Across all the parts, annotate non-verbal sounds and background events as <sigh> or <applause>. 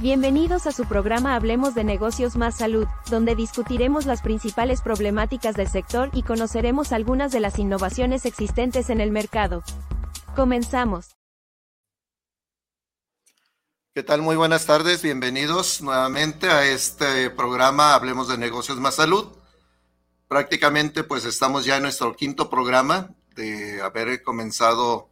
Bienvenidos a su programa Hablemos de Negocios más Salud, donde discutiremos las principales problemáticas del sector y conoceremos algunas de las innovaciones existentes en el mercado. Comenzamos. ¿Qué tal? Muy buenas tardes, bienvenidos nuevamente a este programa Hablemos de Negocios más Salud. Prácticamente pues estamos ya en nuestro quinto programa de haber comenzado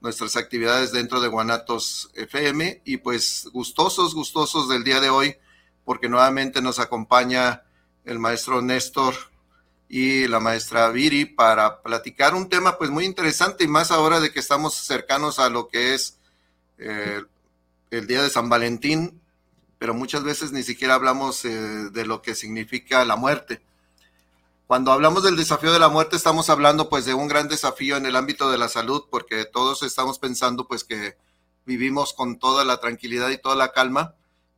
nuestras actividades dentro de Guanatos FM y pues gustosos, gustosos del día de hoy porque nuevamente nos acompaña el maestro Néstor y la maestra Viri para platicar un tema pues muy interesante y más ahora de que estamos cercanos a lo que es eh, el día de San Valentín, pero muchas veces ni siquiera hablamos eh, de lo que significa la muerte. Cuando hablamos del desafío de la muerte, estamos hablando pues de un gran desafío en el ámbito de la salud, porque todos estamos pensando pues que vivimos con toda la tranquilidad y toda la calma,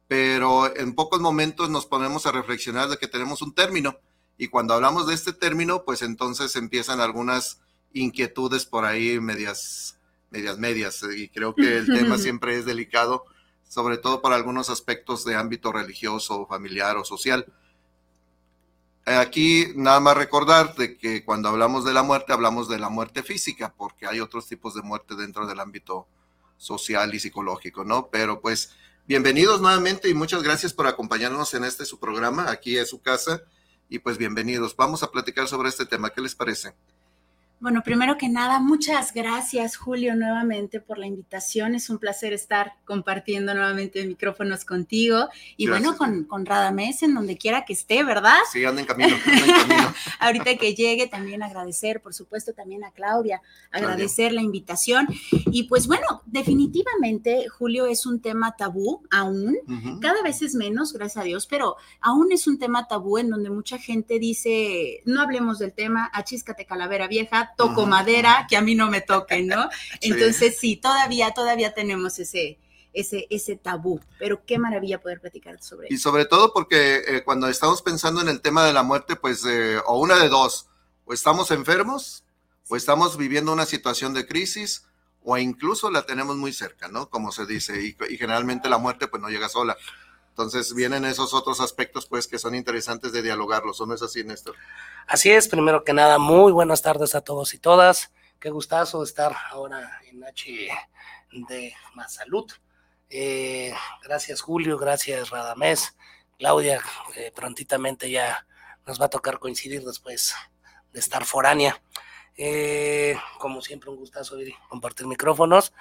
pero en pocos momentos nos ponemos a reflexionar de que tenemos un término. Y cuando hablamos de este término, pues entonces empiezan algunas inquietudes por ahí medias, medias, medias. Y creo que el tema siempre es delicado, sobre todo para algunos aspectos de ámbito religioso, familiar o social. Aquí nada más recordar de que cuando hablamos de la muerte hablamos de la muerte física, porque hay otros tipos de muerte dentro del ámbito social y psicológico, ¿no? Pero pues bienvenidos nuevamente y muchas gracias por acompañarnos en este su programa, aquí es su casa y pues bienvenidos. Vamos a platicar sobre este tema, ¿qué les parece? Bueno, primero que nada, muchas gracias Julio nuevamente por la invitación. Es un placer estar compartiendo nuevamente micrófonos contigo y bueno, con, con Radamés en donde quiera que esté, ¿verdad? Sí, anda en camino. Anda en camino. <laughs> Ahorita que llegue, también agradecer, por supuesto, también a Claudia, agradecer la invitación. Y pues bueno, definitivamente Julio es un tema tabú aún, uh -huh. cada vez es menos, gracias a Dios, pero aún es un tema tabú en donde mucha gente dice, no hablemos del tema, achíscate calavera vieja toco madera, que a mí no me toquen, ¿no? <laughs> Entonces sí, todavía, todavía tenemos ese, ese, ese tabú, pero qué maravilla poder platicar sobre eso. Y sobre todo porque eh, cuando estamos pensando en el tema de la muerte, pues, eh, o una de dos, o estamos enfermos, o estamos viviendo una situación de crisis, o incluso la tenemos muy cerca, ¿no? Como se dice, y, y generalmente la muerte pues no llega sola. Entonces vienen esos otros aspectos pues que son interesantes de dialogarlos, ¿o no es así, Néstor? Así es, primero que nada, muy buenas tardes a todos y todas. Qué gustazo estar ahora en H de Más Salud. Eh, gracias Julio, gracias Radamés, Claudia, eh, prontitamente ya nos va a tocar coincidir después de estar foránea. Eh, como siempre, un gustazo compartir micrófonos,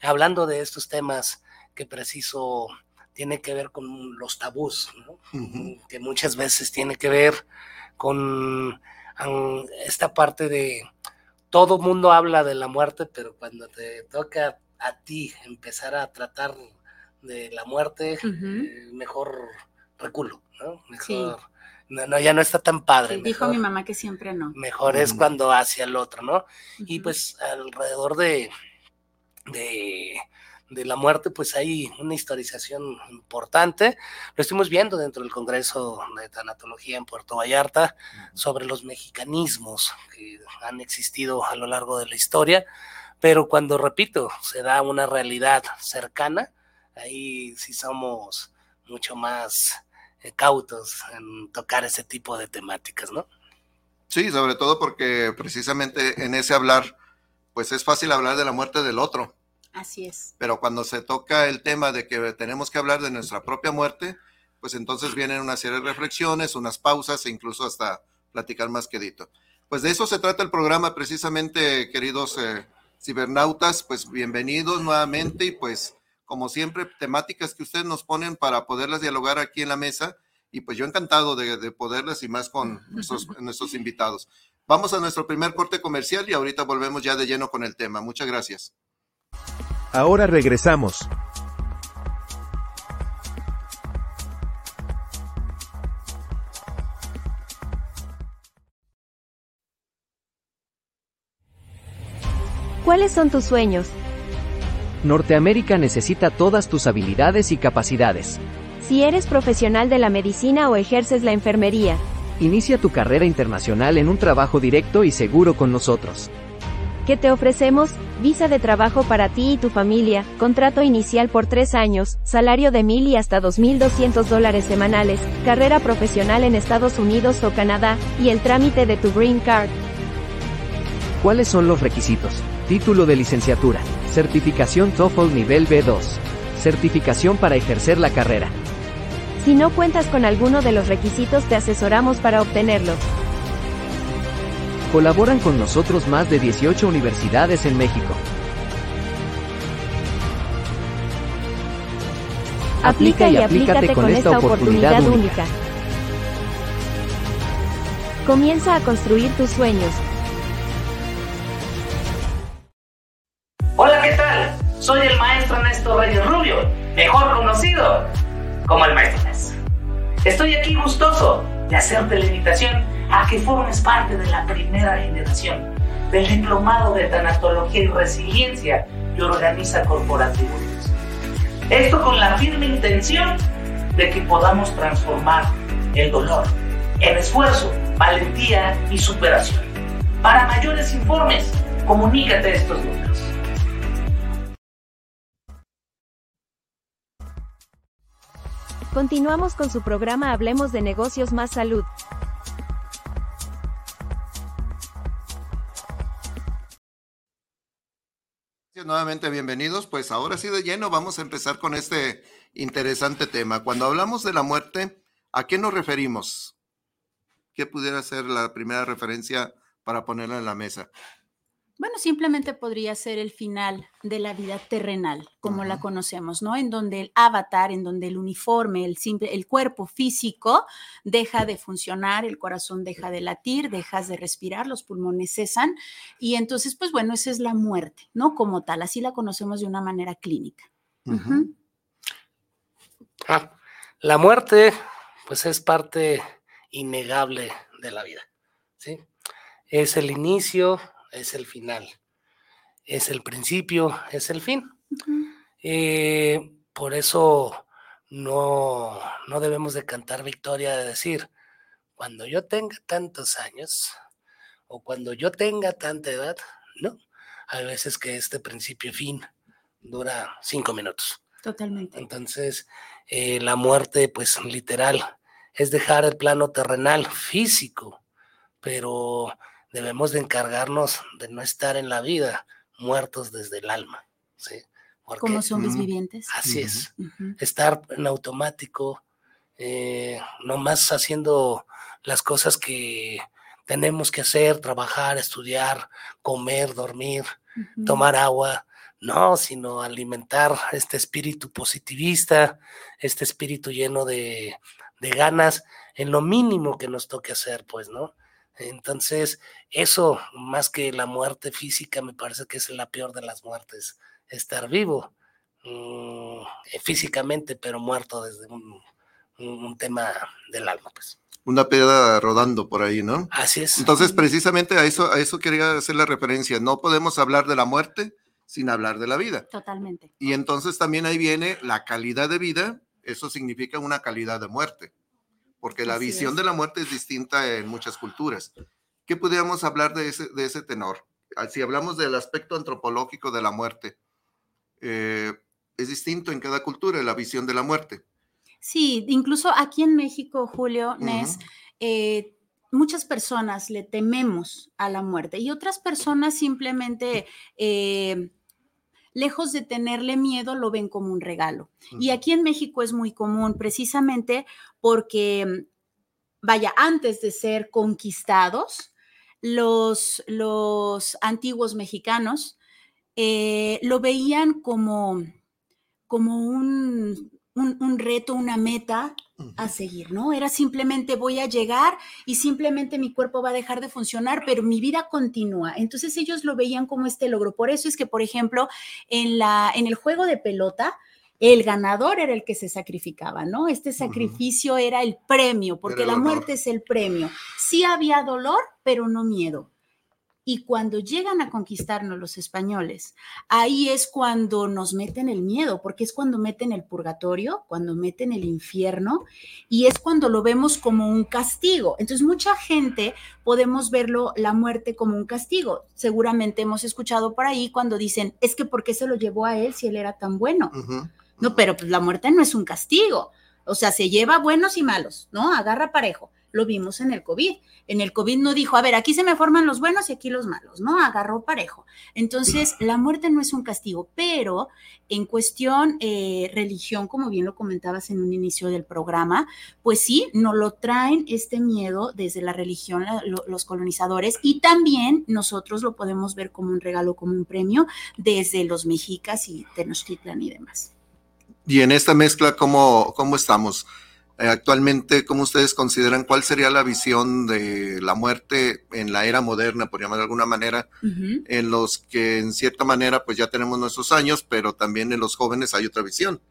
hablando de estos temas que preciso tiene que ver con los tabús, ¿no? uh -huh. que muchas veces tiene que ver con esta parte de todo mundo habla de la muerte, pero cuando te toca a ti empezar a tratar de la muerte, uh -huh. eh, mejor reculo, ¿no? Mejor, sí. no, no, ya no está tan padre. Sí, dijo mi mamá que siempre no. Mejor uh -huh. es cuando hacia el otro, ¿no? Y pues alrededor de, de de la muerte, pues hay una historización importante. Lo estuvimos viendo dentro del Congreso de Tanatología en Puerto Vallarta sobre los mexicanismos que han existido a lo largo de la historia, pero cuando, repito, se da una realidad cercana, ahí sí somos mucho más eh, cautos en tocar ese tipo de temáticas, ¿no? Sí, sobre todo porque precisamente en ese hablar, pues es fácil hablar de la muerte del otro Así es. Pero cuando se toca el tema de que tenemos que hablar de nuestra propia muerte, pues entonces vienen una serie de reflexiones, unas pausas e incluso hasta platicar más quedito. Pues de eso se trata el programa precisamente, queridos eh, cibernautas, pues bienvenidos nuevamente y pues como siempre temáticas que ustedes nos ponen para poderlas dialogar aquí en la mesa y pues yo encantado de, de poderlas y más con <laughs> nuestros, nuestros invitados. Vamos a nuestro primer corte comercial y ahorita volvemos ya de lleno con el tema. Muchas gracias. Ahora regresamos. ¿Cuáles son tus sueños? Norteamérica necesita todas tus habilidades y capacidades. Si eres profesional de la medicina o ejerces la enfermería, inicia tu carrera internacional en un trabajo directo y seguro con nosotros. ¿Qué te ofrecemos? Visa de trabajo para ti y tu familia, contrato inicial por tres años, salario de mil y hasta 2.200 dólares semanales, carrera profesional en Estados Unidos o Canadá, y el trámite de tu Green Card. ¿Cuáles son los requisitos? Título de licenciatura, certificación TOEFL nivel B2, certificación para ejercer la carrera. Si no cuentas con alguno de los requisitos te asesoramos para obtenerlo. Colaboran con nosotros más de 18 universidades en México. Aplica y aplícate con esta oportunidad única. Comienza a construir tus sueños. Hola, ¿qué tal? Soy el maestro Ernesto Reyes Rubio, mejor conocido como el maestro. Estoy aquí gustoso de hacerte la invitación a que formes parte de la primera generación del diplomado de tanatología y resiliencia que organiza Corporativo Unidos. Esto con la firme intención de que podamos transformar el dolor en esfuerzo, valentía y superación. Para mayores informes, comunícate estos números. Continuamos con su programa Hablemos de negocios más salud. Nuevamente bienvenidos, pues ahora sí de lleno vamos a empezar con este interesante tema. Cuando hablamos de la muerte, ¿a qué nos referimos? ¿Qué pudiera ser la primera referencia para ponerla en la mesa? Bueno, simplemente podría ser el final de la vida terrenal, como la conocemos, ¿no? En donde el avatar, en donde el uniforme, el simple, el cuerpo físico deja de funcionar, el corazón deja de latir, dejas de respirar, los pulmones cesan y entonces, pues bueno, esa es la muerte, ¿no? Como tal, así la conocemos de una manera clínica. Ah, la muerte, pues es parte innegable de la vida, ¿sí? Es el inicio, es el final, es el principio, es el fin. Eh, por eso no, no debemos de cantar victoria de decir, cuando yo tenga tantos años o cuando yo tenga tanta edad, no. Hay veces que este principio y fin dura cinco minutos. Totalmente. Entonces, eh, la muerte, pues literal, es dejar el plano terrenal, físico, pero debemos de encargarnos de no estar en la vida muertos desde el alma, ¿sí? Porque Como zombies vivientes. así es, estar en automático, eh, nomás haciendo las cosas que tenemos que hacer, trabajar, estudiar, comer, dormir, tomar agua, no, sino alimentar este espíritu positivista, este espíritu lleno de, de ganas en lo mínimo que nos toque hacer, pues, ¿no? Entonces, eso, más que la muerte física, me parece que es la peor de las muertes, estar vivo mm, eh, físicamente, pero muerto desde un, un- un tema del alma, pues. Una piedra rodando por ahí, ¿no? Así es. Entonces, precisamente a eso, a eso quería hacer la referencia. No podemos hablar de la muerte sin hablar de la vida. Totalmente. Y entonces también ahí viene la calidad de vida, eso significa una calidad de muerte, porque la Así visión es. de la muerte es distinta en muchas culturas. ¿Qué podríamos hablar de ese, de ese tenor? Ah, Si hablamos del aspecto antropológico de la muerte, eh, es distinto en cada cultura la visión de la muerte. Sí, incluso aquí en México, Julio, Nes, eh, muchas personas le tememos a la muerte y otras personas simplemente, eh, lejos de tenerle miedo, lo ven como un regalo. Y aquí en México es muy común precisamente porque, vaya, antes de ser conquistados, los, los antiguos mexicanos eh, lo veían como, como un, un- un reto, una meta a seguir, ¿no? Era simplemente voy a llegar y simplemente mi cuerpo va a dejar de funcionar, pero mi vida continúa. Entonces ellos lo veían como este logro. Por eso es que, por ejemplo, en, la, en el juego de pelota, el ganador era el que se sacrificaba, ¿no? Este sacrificio era el premio, porque el la muerte es el premio. Sí había dolor, pero no miedo. Y cuando llegan a conquistarnos los españoles, ahí es cuando nos meten el miedo, porque es cuando meten el purgatorio, cuando meten el infierno, y es cuando lo vemos como un castigo. Entonces, mucha gente podemos verlo la muerte como un castigo. Seguramente hemos escuchado por ahí cuando dicen, es que ¿por qué se lo llevó a él si él era tan bueno? No, pero pues la muerte no es un castigo. O sea, se lleva buenos y malos, ¿no? Agarra parejo lo vimos en el COVID. En el COVID no dijo, a ver, aquí se me forman los buenos y aquí los malos, ¿no? Agarró parejo. Entonces, la muerte no es un castigo, pero en cuestión eh, religión, como bien lo comentabas en un inicio del programa, pues sí, nos lo traen este miedo desde la religión los colonizadores y también nosotros lo podemos ver como un regalo, como un premio desde los mexicas y Tenochtitlan y demás. Y en esta mezcla, ¿cómo, cómo estamos? Eh, actualmente, ¿cómo ustedes consideran cuál sería la visión de la muerte en la era moderna, por llamar de alguna manera, en los que en cierta manera pues ya tenemos nuestros años, pero también en los jóvenes hay otra visión,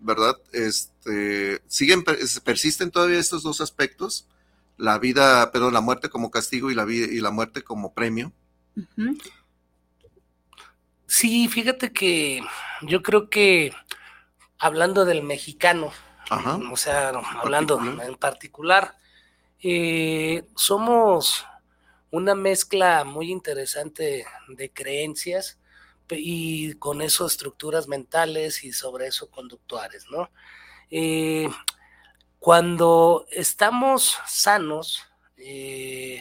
¿verdad? Este, siguen persisten todavía estos dos aspectos, la vida, perdón, la muerte como castigo y la vida y la muerte como premio. Sí, fíjate que yo creo que hablando del mexicano, o sea, hablando en particular, eh, somos una mezcla muy interesante de creencias y con eso estructuras mentales y sobre eso conductuales, ¿no? Eh, cuando estamos sanos, eh,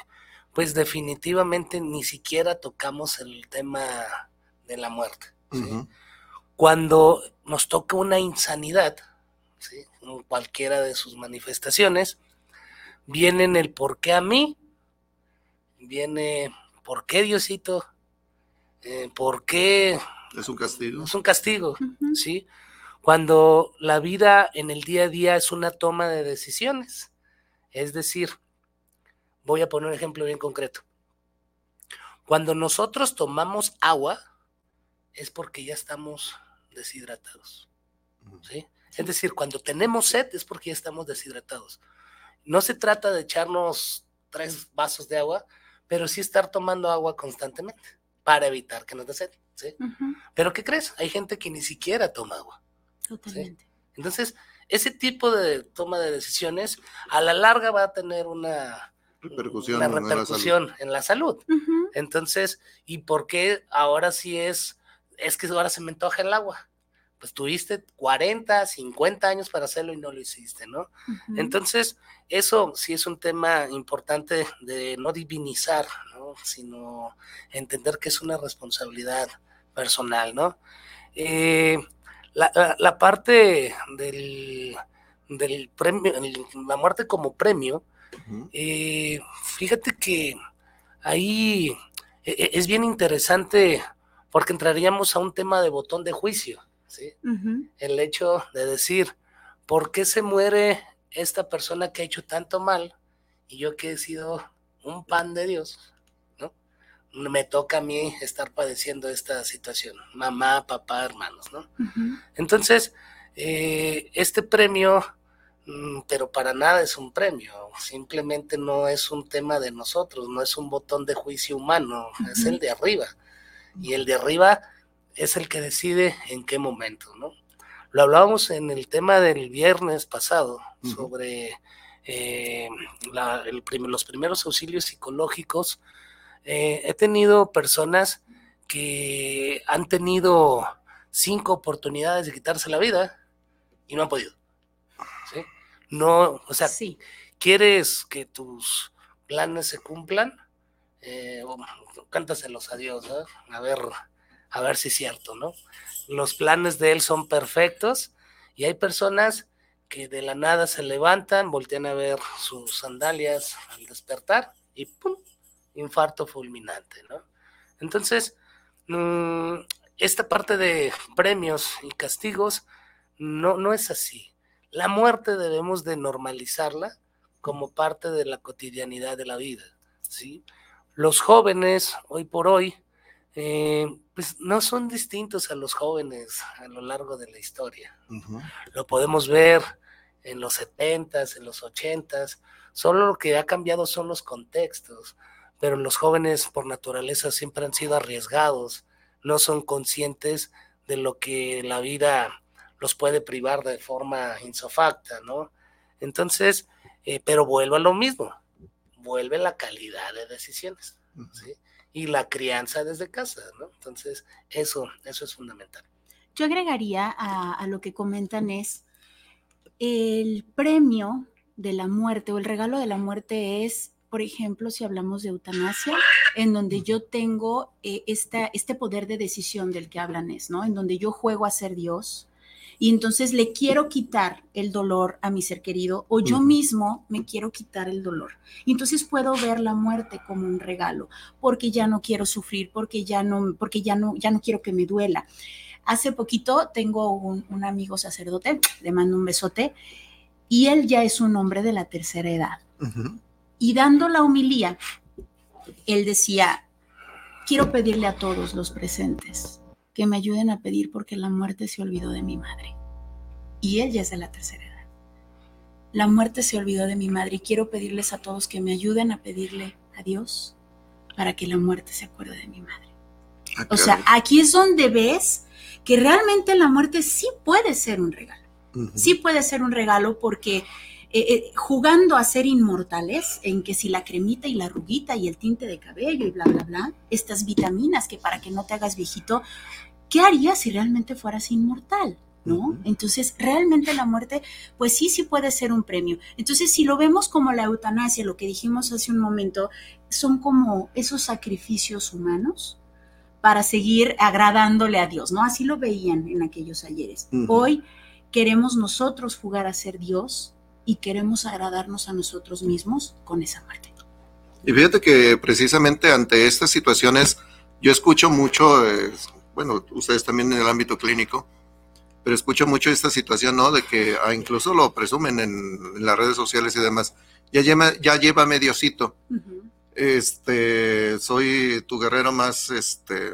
pues definitivamente ni siquiera tocamos el tema de la muerte. Cuando nos toca una insanidad, ¿sí? Cualquiera de sus manifestaciones, viene en el por qué a mí, viene por qué Diosito, eh, por qué... Es un castigo. Es un castigo, ¿sí? Cuando la vida en el día a día es una toma de decisiones. Es decir, voy a poner un ejemplo bien concreto. Cuando nosotros tomamos agua, es porque ya estamos deshidratados. ¿sí? Es decir, cuando tenemos sed es porque ya estamos deshidratados. No se trata de echarnos tres vasos de agua, pero sí estar tomando agua constantemente para evitar que nos dé sed. ¿sí? Pero ¿qué crees? Hay gente que ni siquiera toma agua. Totalmente. Entonces, ese tipo de toma de decisiones a la larga va a tener una repercusión, repercusión en la salud. Entonces, ¿y por qué ahora sí es, es que ahora se me antoja el agua? Pues tuviste 40, 50 años para hacerlo y no lo hiciste, ¿no? Entonces, eso sí es un tema importante de no divinizar, ¿no? Sino entender que es una responsabilidad personal, ¿no? Eh, la, parte del, del premio, la muerte como premio, eh, fíjate que ahí e, e, es bien interesante porque entraríamos a un tema de botón de juicio. ¿Sí? El hecho de decir, ¿por qué se muere esta persona que ha hecho tanto mal y yo que he sido un pan de Dios, ¿no? Me toca a mí estar padeciendo esta situación, mamá, papá, hermanos, ¿no? Entonces, eh, este premio, mm, pero para nada es un premio, simplemente no es un tema de nosotros, no es un botón de juicio humano, es el de arriba. Y el de arriba es el que decide en qué momento, ¿no? Lo hablábamos en el tema del viernes pasado sobre eh, los primeros auxilios psicológicos. Eh, he tenido personas que han tenido cinco oportunidades de quitarse la vida y no han podido. ¿sí? No, o sea, quieres que tus planes se cumplan, eh, cántaselos a Dios, ¿eh? a ver a ver si es cierto, ¿no? Los planes de él son perfectos y hay personas que de la nada se levantan, voltean a ver sus sandalias al despertar y ¡pum! infarto fulminante, ¿no? Entonces, mm, esta parte de premios y castigos no, no es así. La muerte debemos de normalizarla como parte de la cotidianidad de la vida, ¿sí? Los jóvenes, hoy por hoy, eh, pues no son distintos a los jóvenes a lo largo de la historia. Lo podemos ver en los 70 en los 80 solo lo que ha cambiado son los contextos, pero los jóvenes por naturaleza siempre han sido arriesgados, no son conscientes de lo que la vida los puede privar de forma insofacta, ¿no? Entonces, eh, pero vuelvo a lo mismo, vuelve la calidad de decisiones, ¿sí? Y la crianza desde casa, ¿no? Entonces, eso, eso es fundamental. Yo agregaría a, a lo que comentan es el premio de la muerte o el regalo de la muerte es por ejemplo, si hablamos de eutanasia, en donde yo tengo eh, este poder de decisión del que hablan es, ¿no? En donde yo juego a ser Dios y entonces le quiero quitar el dolor a mi ser querido o yo mismo me quiero quitar el dolor. Y entonces puedo ver la muerte como un regalo, porque ya no quiero sufrir, porque ya no, porque ya no, ya no quiero que me duela. Hace poquito tengo un, amigo sacerdote, le mando un besote, y él ya es un hombre de la tercera edad. Y dando la humilía, él decía, quiero pedirle a todos los presentes que me ayuden a pedir porque la muerte se olvidó de mi madre. Y ella es de la tercera edad. La muerte se olvidó de mi madre y quiero pedirles a todos que me ayuden a pedirle a Dios para que la muerte se acuerde de mi madre. Ah, o sea, aquí es donde ves que realmente la muerte sí puede ser un regalo. Sí puede ser un regalo porque eh, eh, jugando a ser inmortales, en que si la cremita y la ruguita y el tinte de cabello y bla, bla, bla, estas vitaminas que para que no te hagas viejito, ¿qué harías si realmente fueras inmortal? ¿No? Entonces, realmente la muerte, pues sí, sí puede ser un premio. Entonces, si lo vemos como la eutanasia, lo que dijimos hace un momento, son como esos sacrificios humanos para seguir agradándole a Dios, ¿no? Así lo veían en aquellos ayeres. Hoy queremos nosotros jugar a ser Dios y queremos agradarnos a nosotros mismos con esa muerte. Y fíjate que precisamente ante estas situaciones yo escucho mucho, eh, bueno, ustedes también en el ámbito clínico, pero escucho mucho esta situación, ¿no? De que ah, incluso lo presumen en, las redes sociales y demás. Ya lleva, ya lleva mediocito. Este, soy tu guerrero más, este...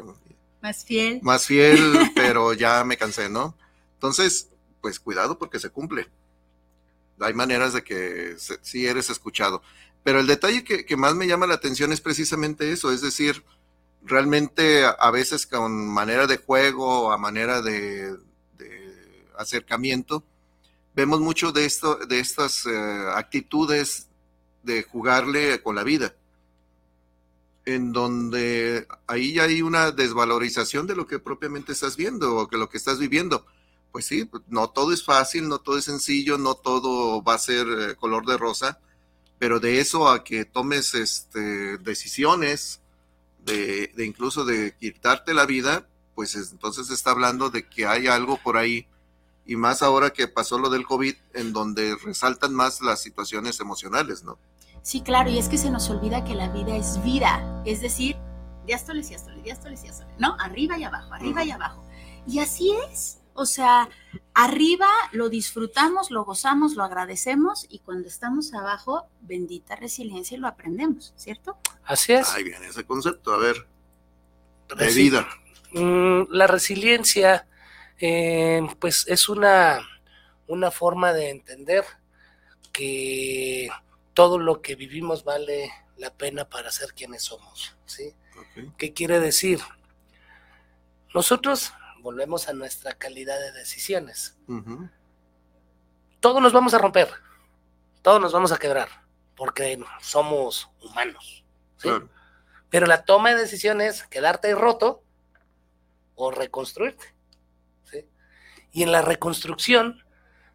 Más fiel. Más fiel, <laughs> pero ya me cansé, ¿no? Entonces, pues cuidado porque se cumple hay maneras de que sí eres escuchado. Pero el detalle que, más me llama la atención es precisamente eso, es decir, realmente a, veces con manera de juego, a manera de, acercamiento, vemos mucho de, esto, de estas eh, actitudes de jugarle con la vida, en donde ahí hay una desvalorización de lo que propiamente estás viendo o que lo que estás viviendo pues sí, pues, no todo es fácil, no todo es sencillo, no todo va a ser eh, color de rosa, pero de eso a que tomes este, decisiones, de, incluso de quitarte la vida, pues entonces está hablando de que hay algo por ahí, y más ahora que pasó lo del COVID, en donde resaltan más las situaciones emocionales, ¿no? Sí, claro, y es que se nos olvida que la vida es vida, es decir, diástoles, diástoles, diástoles, diástoles, ¿no? Arriba y abajo, arriba y abajo. Y así es. O sea, arriba lo disfrutamos, lo gozamos, lo agradecemos y cuando estamos abajo, bendita resiliencia y lo aprendemos, ¿cierto? Así es. Ahí viene ese concepto, a ver. De vida. Mm, la resiliencia, eh, pues es una, una forma de entender que todo lo que vivimos vale la pena para ser quienes somos, ¿sí? ¿Qué quiere decir? Nosotros volvemos a nuestra calidad de decisiones. Todos nos vamos a romper, todos nos vamos a quebrar, porque somos humanos. Pero la toma de decisiones, quedarte roto o reconstruirte. Y en la reconstrucción,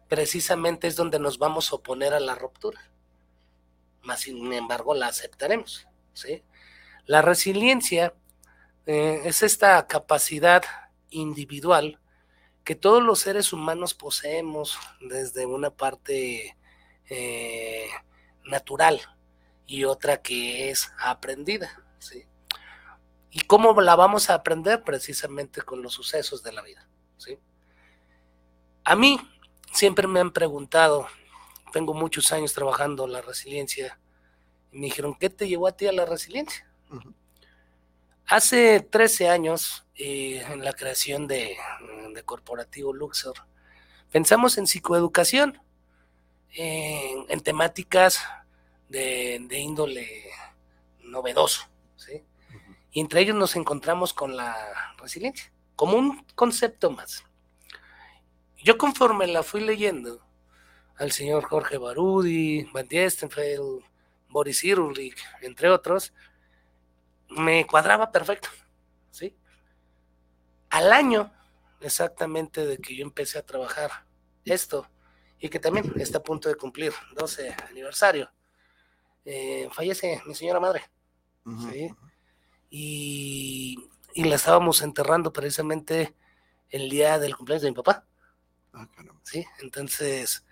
precisamente es donde nos vamos a oponer a la ruptura. Más sin embargo, la aceptaremos. La resiliencia eh, es esta capacidad individual que todos los seres humanos poseemos desde una parte eh, natural y otra que es aprendida. ¿sí? ¿Y cómo la vamos a aprender? Precisamente con los sucesos de la vida. ¿sí? A mí siempre me han preguntado, tengo muchos años trabajando la resiliencia, y me dijeron, ¿qué te llevó a ti a la resiliencia? Hace 13 años, eh, en la creación de, Corporativo Luxor, pensamos en psicoeducación, en, temáticas de, índole novedoso. ¿sí? Y entre ellos nos encontramos con la resiliencia, como un concepto más. Yo conforme la fui leyendo, al señor Jorge Barudi, Van Diestenfeld, Boris Irulik, entre otros, me cuadraba perfecto. Al año exactamente de que yo empecé a trabajar esto, y que también está a punto de cumplir 12 aniversario, eh, fallece mi señora madre, ¿sí? y, la estábamos enterrando precisamente el día del cumpleaños de mi papá. Ah, sí, entonces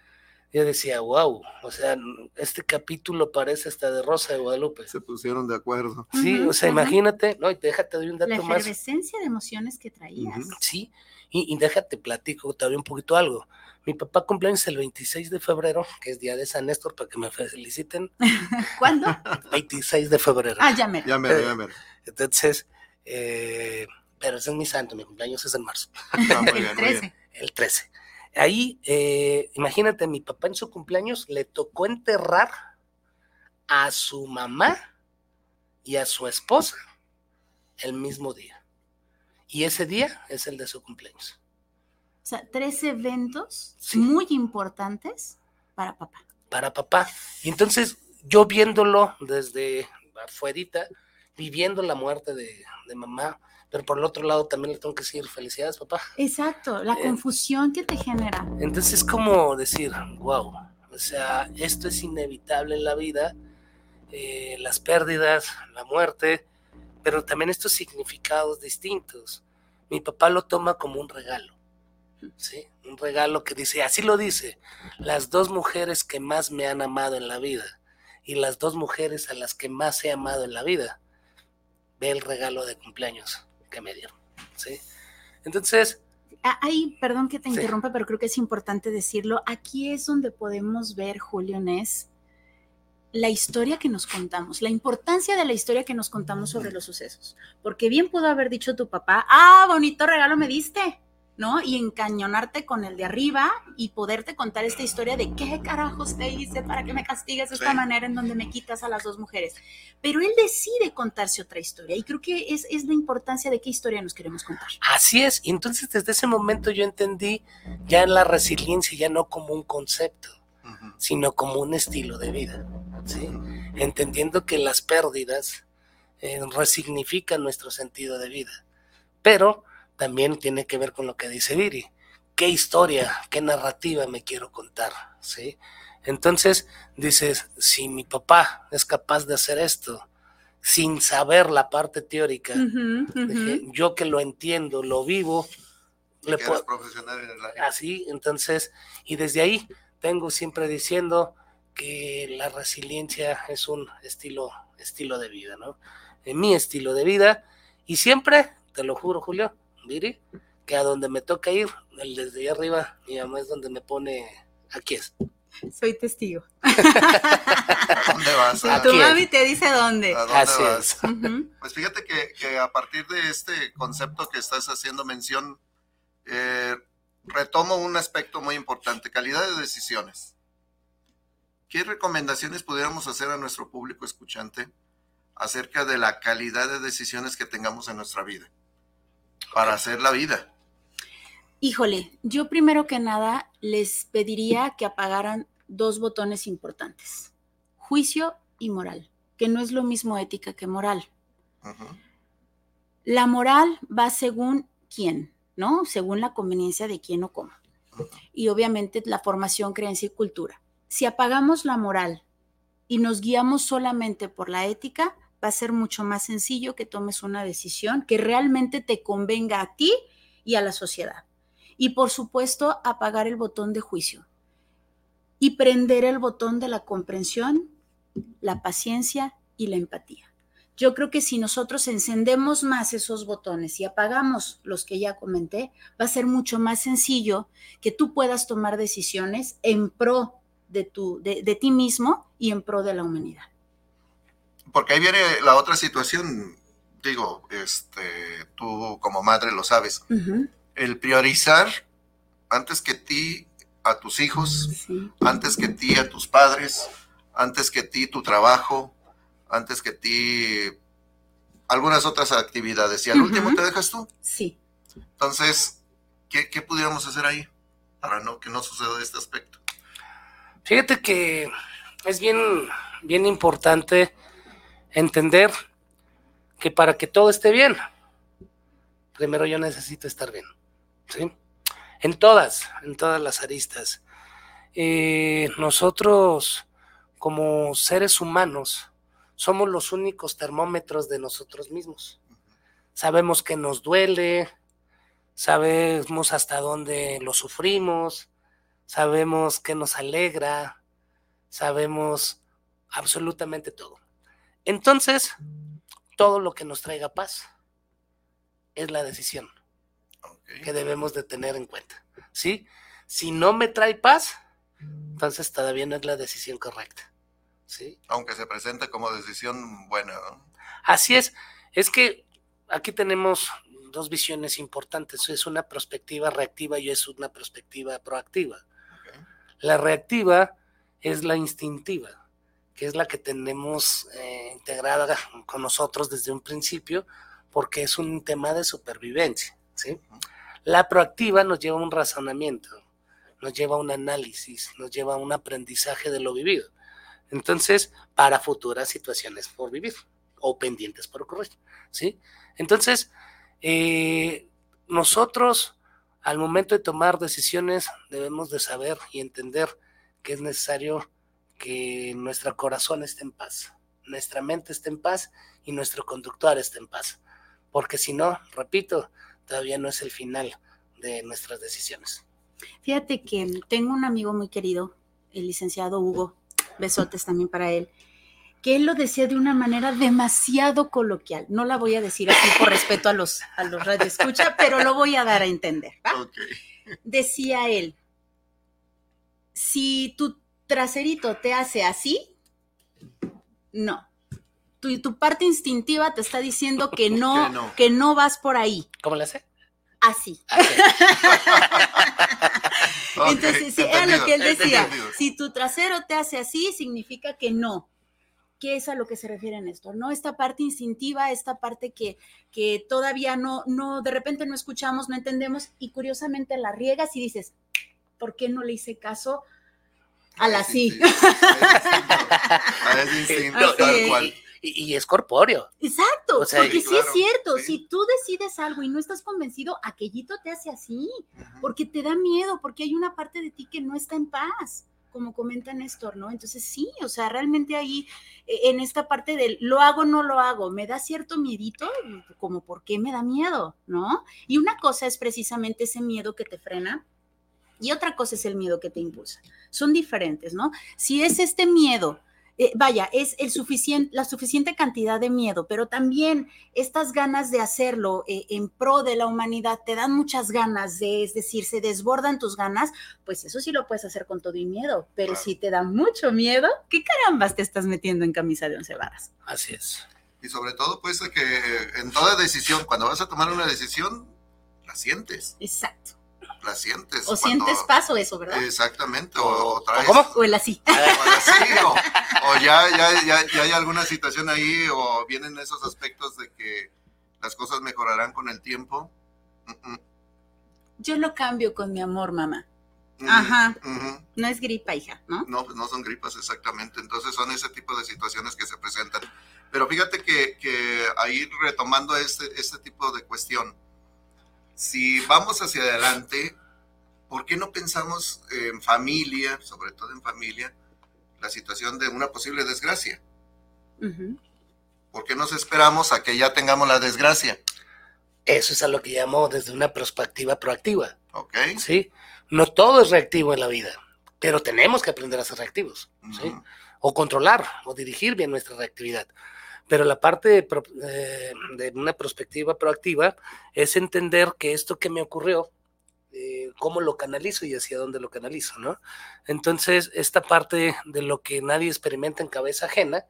yo decía, wow, o sea, este capítulo parece hasta de Rosa de Guadalupe. Se pusieron de acuerdo. Sí, o sea, imagínate, no, y déjate doy un dato más. La efervescencia de emociones que traías. Sí, y, déjate platico todavía un poquito algo. Mi papá cumpleaños el 26 de febrero, que es día de San Néstor, para que me feliciten. <laughs> ¿Cuándo? 26 de febrero. Ah, ya me. Ya me, ya me. Entonces, eh, pero ese es mi santo, mi cumpleaños es en marzo. Ah, el 13. El 13. Ahí, eh, imagínate, mi papá en su cumpleaños le tocó enterrar a su mamá y a su esposa el mismo día. Y ese día es el de su cumpleaños. O sea, tres eventos muy importantes para papá. Para papá. Y entonces, yo viéndolo desde afuerita, viviendo la muerte de, mamá, pero por el otro lado también le tengo que decir felicidades, papá. Exacto, la eh, confusión que te genera. Entonces es como decir, wow, o sea, esto es inevitable en la vida, eh, las pérdidas, la muerte, pero también estos significados distintos. Mi papá lo toma como un regalo, ¿sí? Un regalo que dice, así lo dice, las dos mujeres que más me han amado en la vida y las dos mujeres a las que más he amado en la vida ve el regalo de cumpleaños que me dieron, ¿sí? Entonces... Ahí, perdón que te interrumpa, pero creo que es importante decirlo. Aquí es donde podemos ver, Julio Nes, la historia que nos contamos, la importancia de la historia que nos contamos sobre los sucesos. Porque bien pudo haber dicho tu papá, ah, bonito regalo me diste, ¿no? Y encañonarte con el de arriba y poderte contar esta historia de qué carajos te hice para que me castigues de esta manera en donde me quitas a las dos mujeres. Pero él decide contarse otra historia y creo que es, es la importancia de qué historia nos queremos contar. Así es, y entonces desde ese momento yo entendí ya la resiliencia ya no como un concepto, sino como un estilo de vida, ¿sí? Entendiendo que las pérdidas eh, resignifican nuestro sentido de vida, pero también tiene que ver con lo que dice Viri. ¿Qué historia, qué narrativa me quiero contar? ¿Sí? Entonces dices, si mi papá es capaz de hacer esto sin saber la parte teórica, yo que lo entiendo, lo vivo, le puedo... profesional en el Así, entonces, y desde ahí tengo siempre diciendo que la resiliencia es un estilo, estilo de vida, ¿no? En mi estilo de vida, y siempre, te lo juro, Julio, Viri, que a donde me toca ir, el desde ahí arriba, mi mamá es donde me pone, aquí es. Soy testigo. ¿A dónde vas? tu mami te dice dónde. Así Es. Pues fíjate que, a partir de este concepto que estás haciendo mención, eh, retomo un aspecto muy importante, calidad de decisiones. ¿Qué recomendaciones pudiéramos hacer a nuestro público escuchante acerca de la calidad de decisiones que tengamos en nuestra vida? Para hacer la vida. Híjole, yo primero que nada les pediría que apagaran dos botones importantes, juicio y moral, que no es lo mismo ética que moral. La moral va según quién, ¿no? Según la conveniencia de quién o cómo. Y obviamente la formación, creencia y cultura. Si apagamos la moral y nos guiamos solamente por la ética, va a ser mucho más sencillo que tomes una decisión que realmente te convenga a ti y a la sociedad. Y por supuesto, apagar el botón de juicio y prender el botón de la comprensión, la paciencia y la empatía. Yo creo que si nosotros encendemos más esos botones y apagamos los que ya comenté, va a ser mucho más sencillo que tú puedas tomar decisiones en pro de, tu, de, de ti mismo y en pro de la humanidad porque ahí viene la otra situación, digo, este, tú como madre lo sabes, el priorizar antes que ti a tus hijos, antes que ti a tus padres, antes que ti tu trabajo, antes que ti algunas otras actividades. ¿Y al último te dejas tú? Sí. Entonces, ¿qué, ¿qué, pudiéramos hacer ahí para no, que no suceda este aspecto? Fíjate que es bien, bien importante entender que para que todo esté bien, primero yo necesito estar bien. ¿sí? En todas, en todas las aristas. Eh, nosotros, como seres humanos, somos los únicos termómetros de nosotros mismos. Sabemos que nos duele, sabemos hasta dónde lo sufrimos, sabemos que nos alegra, sabemos absolutamente todo. Entonces, todo lo que nos traiga paz es la decisión que debemos de tener en cuenta. ¿Sí? Si no me trae paz, entonces todavía no es la decisión correcta. ¿Sí? Aunque se presente como decisión buena. Así es. Es que aquí tenemos dos visiones importantes. Es una perspectiva reactiva y es una perspectiva proactiva. La reactiva es la instintiva, que es la que tenemos eh, integrada con nosotros desde un principio, porque es un tema de supervivencia. ¿sí? La proactiva nos lleva a un razonamiento, nos lleva a un análisis, nos lleva a un aprendizaje de lo vivido. Entonces, para futuras situaciones por vivir o pendientes por ocurrir. ¿sí? Entonces, eh, nosotros al momento de tomar decisiones debemos de saber y entender que es necesario que nuestro corazón esté en paz, nuestra mente esté en paz y nuestro conductor esté en paz. Porque si no, repito, todavía no es el final de nuestras decisiones. Fíjate que tengo un amigo muy querido, el licenciado Hugo, besotes también para él, que él lo decía de una manera demasiado coloquial. No la voy a decir así por respeto a los, a los radioescucha, pero lo voy a dar a entender. Decía él, si tu traserito te hace así, no. Tu, tu parte instintiva te está diciendo que <laughs> no, que no, vas por ahí. ¿Cómo le hace? Así. <laughs> Entonces, era lo que él decía. Si tu trasero te hace así, significa que no. ¿Qué es a lo que se refiere en esto? ¿No? Esta parte instintiva, esta parte que, que todavía no, no, de repente no escuchamos, no entendemos y curiosamente la riegas y dices, ¿por qué no le hice caso a la sí? A ese instinto, tal cual. Y, es corpóreo. Exacto, porque sí es cierto, si tú decides algo y no estás convencido, aquellito te hace así, porque te da miedo, porque hay una parte de ti que no está en paz como comenta Néstor, ¿no? Entonces sí, o sea, realmente ahí e, en esta parte del lo hago, no lo hago, me da cierto miedito, como por qué me da miedo, ¿no? Y una cosa es precisamente ese miedo que te frena y otra cosa es el miedo que te impulsa. Son diferentes, ¿no? Si es este miedo eh, vaya, es el la suficiente cantidad de miedo, pero también estas ganas de hacerlo eh, en pro de la humanidad te dan muchas ganas de, es decir, se desbordan tus ganas, pues eso sí lo puedes hacer con todo y miedo, pero si te da mucho miedo, ¿qué carambas te estás metiendo en camisa de once varas? Así es. Y sobre todo, pues, que en toda decisión, cuando vas a tomar una decisión, la sientes. Exacto la sientes. O sientes paso eso, ¿verdad? Exactamente, o, traes... ¿Cómo? O el así. O, el así, <laughs> o, ya, ya, ya, ya, hay alguna situación ahí, o vienen esos aspectos de que las cosas mejorarán con el tiempo. Yo lo cambio con mi amor, mamá. Ajá. No es gripa, hija, ¿no? No, pues no son gripas exactamente. Entonces son ese tipo de situaciones que se presentan. Pero fíjate que, que ahí retomando este, este tipo de cuestión, si vamos hacia adelante, ¿por qué no pensamos en familia, sobre todo en familia, la situación de una posible desgracia? ¿Por qué nos esperamos a que ya tengamos la desgracia? Eso es a lo que llamo desde una perspectiva proactiva. Ok. Sí. No todo es reactivo en la vida, pero tenemos que aprender a ser reactivos. ¿sí? O controlar o dirigir bien nuestra reactividad. Pero la parte de, eh, de una perspectiva proactiva es entender que esto que me ocurrió, eh, cómo lo canalizo y hacia dónde lo canalizo, ¿no? Entonces, esta parte de lo que nadie experimenta en cabeza ajena,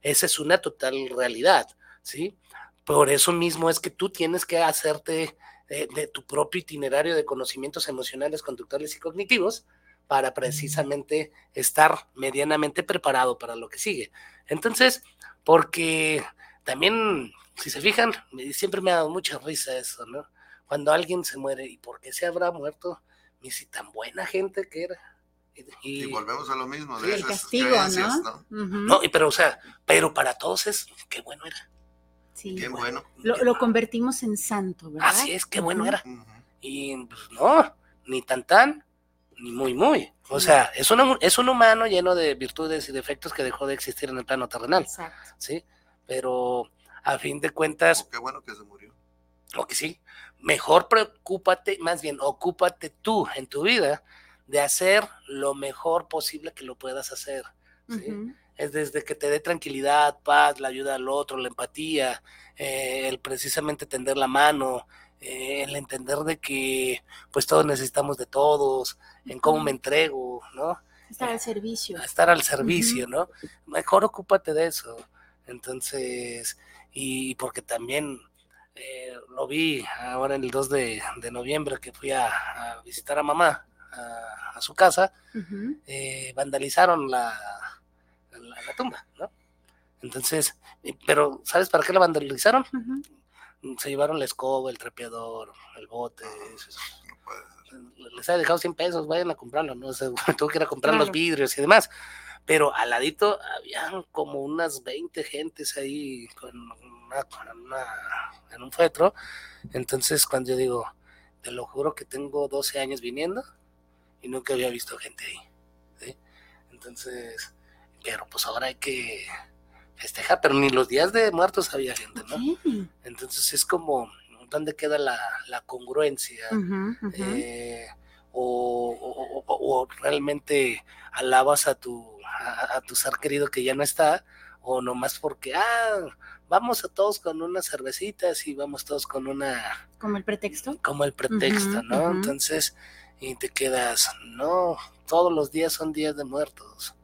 esa es una total realidad, ¿sí? Por eso mismo es que tú tienes que hacerte de, de tu propio itinerario de conocimientos emocionales, conductuales y cognitivos para precisamente estar medianamente preparado para lo que sigue. Entonces, porque también si se fijan, siempre me ha dado mucha risa eso, ¿no? Cuando alguien se muere, ¿y por qué se habrá muerto? Me dice, tan buena gente que era. Y, volvemos a lo mismo, de el castigo, ¿no? ¿no? pero o sea, pero para todos es, qué bueno era. Sí. Qué bueno. Lo, convertimos en santo, ¿verdad? Así es, qué bueno era. Y pues no, ni tan tan, muy muy. O sea, es un, es un humano lleno de virtudes y defectos que dejó de existir en el plano terrenal. Exacto. Sí, pero a fin de cuentas. Oh, qué bueno que se murió. O que sí. Mejor preocúpate, más bien, ocúpate tú en tu vida de hacer lo mejor posible que lo puedas hacer. ¿sí? Es desde que te dé tranquilidad, paz, la ayuda al otro, la empatía, eh, el precisamente tender la mano, eh, el entender de que pues todos necesitamos de todos, en cómo me entrego, ¿no? Estar al servicio. Estar al servicio, ¿no? Mejor ocúpate de eso. Entonces, y porque también eh, lo vi ahora en el 2 de, noviembre que fui a, visitar a mamá a, su casa, eh, vandalizaron la, la, tumba, ¿no? Entonces, pero ¿sabes para qué la vandalizaron? Se llevaron la escoba, el trapeador, el bote. les ha dejado 100 pesos, vayan a comprarlo, ¿no? O <laughs> tuvo que ir a comprar los vidrios y demás pero al ladito habían como unas 20 gentes ahí con una, en un fetro. Entonces, cuando yo digo, te lo juro que tengo 12 años viniendo y nunca había visto gente ahí. Entonces, pero pues ahora hay que festejar, pero ni los días de muertos había gente, ¿no? Entonces es como, ¿dónde queda la, congruencia? Eh, o, o, realmente alabas a tu a, tu ser querido que ya no está, o nomás porque, ah, vamos a todos con unas cervecitas y vamos todos con una... Como el pretexto. Como el pretexto, ¿no? Entonces, y te quedas, no, todos los días son días de muertos,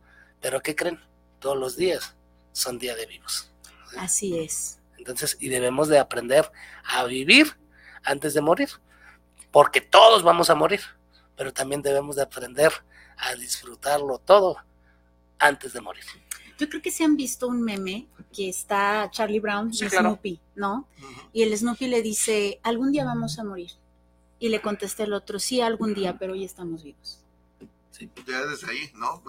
pero ¿qué creen? Todos los días son días de vivos. Así es. Entonces, y debemos de aprender a vivir antes de morir, porque todos vamos a morir, pero también debemos de aprender a disfrutarlo todo antes de morir. Yo creo que se han visto un meme que está Charlie Brown y Snoopy, ¿no? Y el Snoopy le dice, algún día vamos a morir. Y le contesta el otro, sí, algún día, pero hoy estamos vivos. Sí, ya desde ahí, ¿no?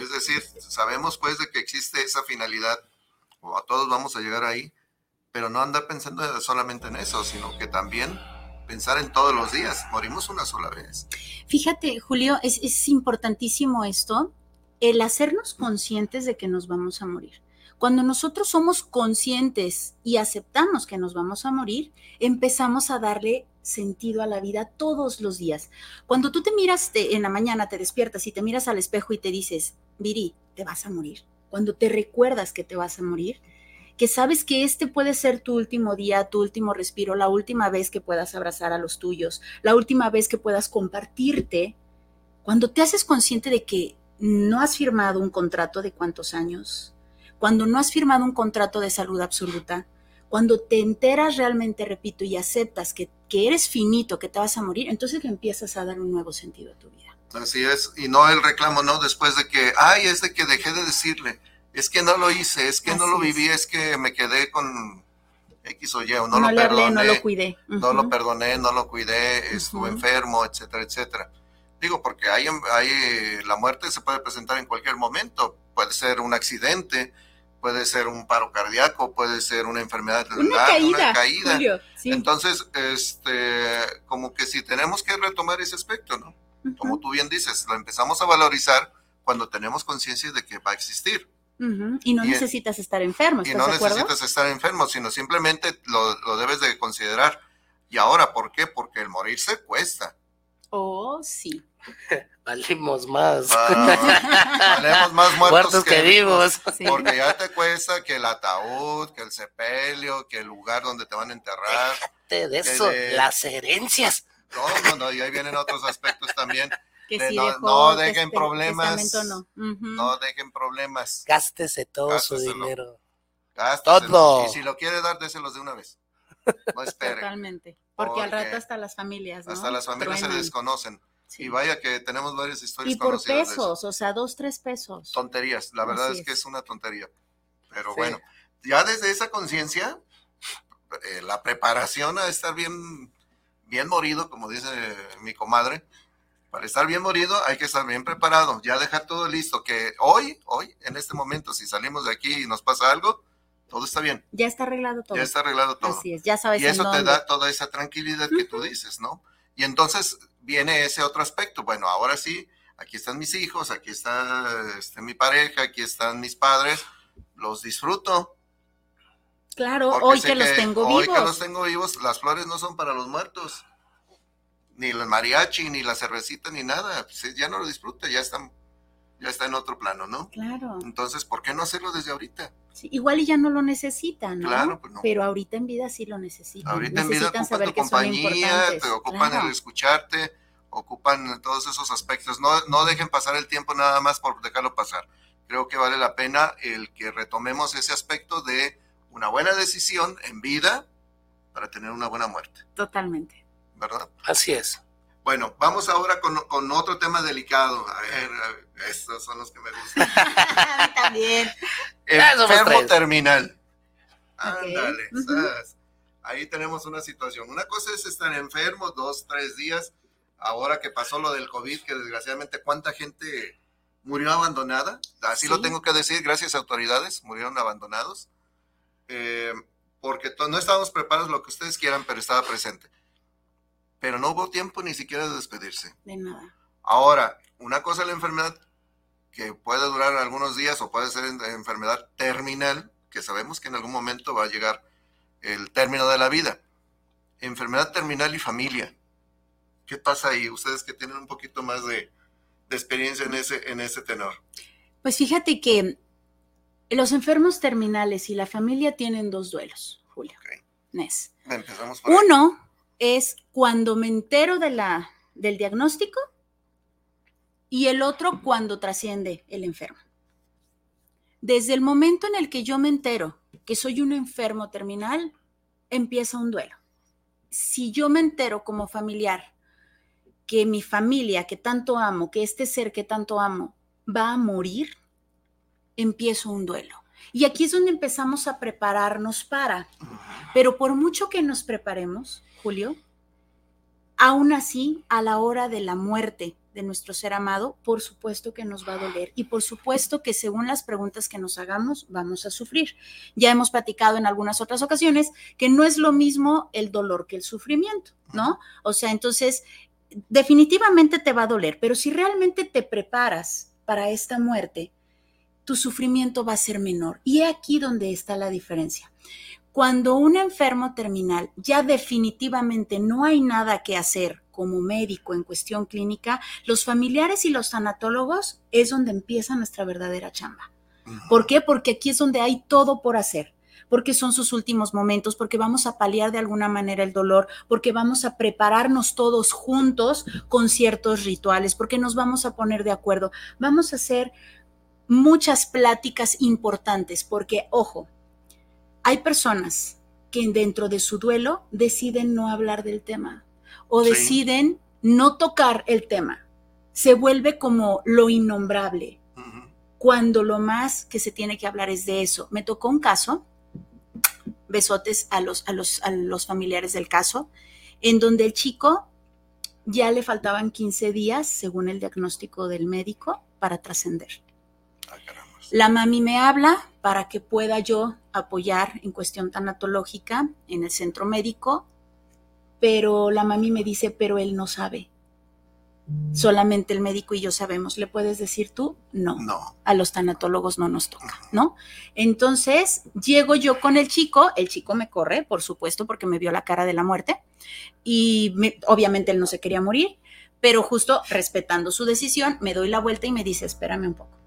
Es decir, sabemos pues de que existe esa finalidad, o a todos vamos a llegar ahí, pero no andar pensando solamente en eso, sino que también pensar en todos los días. Morimos una sola vez. Fíjate, Julio, es, es importantísimo esto, el hacernos conscientes de que nos vamos a morir. Cuando nosotros somos conscientes y aceptamos que nos vamos a morir, empezamos a darle sentido a la vida todos los días. Cuando tú te miras en la mañana, te despiertas y te miras al espejo y te dices, Viri, te vas a morir. Cuando te recuerdas que te vas a morir, que sabes que este puede ser tu último día, tu último respiro, la última vez que puedas abrazar a los tuyos, la última vez que puedas compartirte, cuando te haces consciente de que no has firmado un contrato de cuántos años, cuando no has firmado un contrato de salud absoluta, cuando te enteras realmente, repito, y aceptas que, eres finito, que te vas a morir, entonces le empiezas a dar un nuevo sentido a tu vida. Así es, y no el reclamo, ¿no? Después de que, ay, es de que dejé de decirle, es que no lo hice, es que no lo viví, es. que me quedé con X o Y, o no, lo perdoné, no lo cuidé. No lo perdoné, no lo cuidé, estuve enfermo, etcétera, etcétera. Digo, porque hay, hay, la muerte se puede presentar en cualquier momento. Puede ser un accidente, puede ser un paro cardíaco, puede ser una enfermedad una caída. Entonces, este, como que si tenemos que retomar ese aspecto, ¿no? Como tú bien dices, lo empezamos a valorizar cuando tenemos conciencia de que va a existir. Y no necesitas estar enfermo. y no necesitas estar enfermo, sino simplemente lo, lo debes de considerar. Y ahora, ¿por qué? Porque el morirse cuesta. Oh, sí. <laughs> Valimos más. Ah, valemos más <laughs> muertos, que, vivos. Porque ya te cuesta que el ataúd, que el sepelio, que el lugar donde te van a enterrar. Déjate de eso, las herencias. No, no, no, y ahí vienen otros aspectos también. <laughs> no, dejen problemas. No. dejen problemas. Gástese todo su dinero. Gásteselo. Y si lo quiere dar, déselos de una vez. No espere. Totalmente. Porque, al rato hasta las familias. Hasta las familias se desconocen. Y vaya que tenemos varias historias. Y por pesos, o sea, dos, tres pesos. Tonterías, la verdad es, que es una tontería. Pero bueno, ya desde esa conciencia, eh, la preparación a estar bien, bien morido, como dice mi comadre, para estar bien morido hay que estar bien preparado, ya dejar todo listo, que hoy, hoy, en este momento, si salimos de aquí y nos pasa algo, todo está bien. Ya está arreglado todo. Ya está arreglado todo. Así es, ya sabes. Y eso te da toda esa tranquilidad que tú dices, ¿no? Y entonces viene ese otro aspecto. Bueno, ahora sí, aquí están mis hijos, aquí está este, mi pareja, aquí están mis padres, los disfruto. Claro, hoy que, los tengo vivos. Hoy que los tengo vivos, las flores no son para los muertos, ni el mariachi, ni la cervecita, ni nada. Pues, ya no lo disfruta, ya están ya está en otro plano, ¿no? Claro. Entonces, ¿por qué no hacerlo desde ahorita? igual y ya no lo necesitan, ¿no? Claro, pues no. Pero ahorita en vida sí lo necesitan. Ahorita en vida ocupan tu compañía, te ocupan el escucharte, ocupan todos esos aspectos. No, no dejen pasar el tiempo nada más por dejarlo pasar. Creo que vale la pena el que retomemos ese aspecto de una buena decisión en vida para tener una buena muerte. Totalmente. ¿Verdad? Así es. Bueno, vamos ahora con, otro tema delicado. A ver, estos son los que me <laughs> gustan. a mí también. Enfermo terminal. Ándale, ahí tenemos una situación. Una cosa es estar enfermo dos, tres días. Ahora que pasó lo del COVID, que desgraciadamente cuánta gente murió abandonada. Así lo tengo que decir, gracias a autoridades, murieron abandonados. Eh, porque no estábamos preparados lo que ustedes quieran, pero estaba presente pero no hubo tiempo ni siquiera de despedirse. De nada. Ahora, una cosa es la enfermedad que puede durar algunos días o puede ser enfermedad terminal, que sabemos que en algún momento va a llegar el término de la vida. Enfermedad terminal y familia. ¿Qué pasa ahí? Ustedes que tienen un poquito más de, experiencia en ese, en ese tenor. Pues fíjate que los enfermos terminales y la familia tienen dos duelos, Julio. Nes. Empezamos por Uno, es cuando me entero de la, del diagnóstico y el otro cuando trasciende el enfermo. Desde el momento en el que yo me entero que soy un enfermo terminal, empieza un duelo. Si yo me entero como familiar que mi familia, que tanto amo, que este ser que tanto amo, va a morir, empiezo un duelo. Y aquí es donde empezamos a prepararnos para. Pero por mucho que nos preparemos, Julio, aún así, a la hora de la muerte de nuestro ser amado, por supuesto que nos va a doler y por supuesto que según las preguntas que nos hagamos, vamos a sufrir. Ya hemos platicado en algunas otras ocasiones que no es lo mismo el dolor que el sufrimiento, ¿no? O sea, entonces, definitivamente te va a doler, pero si realmente te preparas para esta muerte, tu sufrimiento va a ser menor. Y aquí donde está la diferencia. Cuando un enfermo terminal ya definitivamente no hay nada que hacer como médico en cuestión clínica, los familiares y los tanatólogos es donde empieza nuestra verdadera chamba. ¿Por qué? Porque aquí es donde hay todo por hacer porque son sus últimos momentos, porque vamos a paliar de alguna manera el dolor, porque vamos a prepararnos todos juntos con ciertos rituales, porque nos vamos a poner de acuerdo. Vamos a hacer muchas pláticas importantes, porque, ojo, hay personas que dentro de su duelo deciden no hablar del tema o deciden no tocar el tema. Se vuelve como lo innombrable, cuando lo más que se tiene que hablar es de eso. Me tocó un caso, besotes a los, a los, a los familiares del caso, en donde el chico ya le faltaban 15 días, según el diagnóstico del médico, para trascender. La mami me habla para que pueda yo apoyar en cuestión tanatológica en el centro médico, pero la mami me dice, pero él no sabe. Solamente el médico y yo sabemos. ¿Le puedes decir tú? No. No. A los tanatólogos no nos toca, ¿no? Entonces, llego yo con el chico, el chico me corre, por supuesto, porque me vio la cara de la muerte y obviamente él no se quería morir, pero justo respetando su decisión, me doy la vuelta y me dice, espérame un poco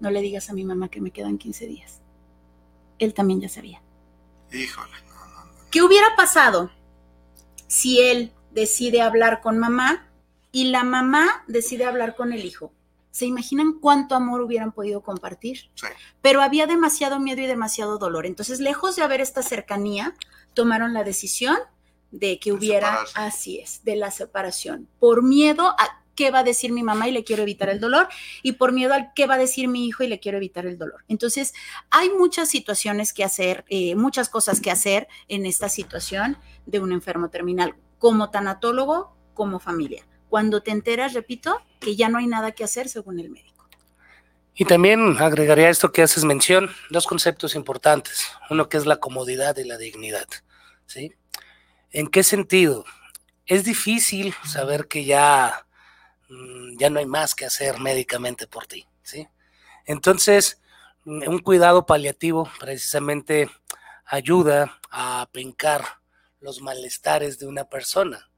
no le digas a mi mamá que me quedan 15 días. Él también ya sabía. Híjole, ¿Qué hubiera pasado si él decide hablar con mamá y la mamá decide hablar con el hijo? ¿Se imaginan cuánto amor hubieran podido compartir? Sí. Pero había demasiado miedo y demasiado dolor. Entonces, lejos de haber esta cercanía, tomaron la decisión de que hubiera, así es, de la separación, por miedo a qué va a decir mi mamá y le quiero evitar el dolor, y por miedo al qué va a decir mi hijo y le quiero evitar el dolor. Entonces, hay muchas situaciones que hacer, eh, muchas cosas que hacer en esta situación de un enfermo terminal, como tanatólogo, como familia. Cuando te enteras, repito, que ya no hay nada que hacer según el médico. Y también agregaría esto que haces mención, dos conceptos importantes. Uno que es la comodidad y la dignidad. ¿sí? ¿En qué sentido? Es difícil saber que ya, ya no hay más que hacer médicamente por ti. ¿sí? Entonces, mm, un cuidado paliativo precisamente ayuda a pencar los malestares de una persona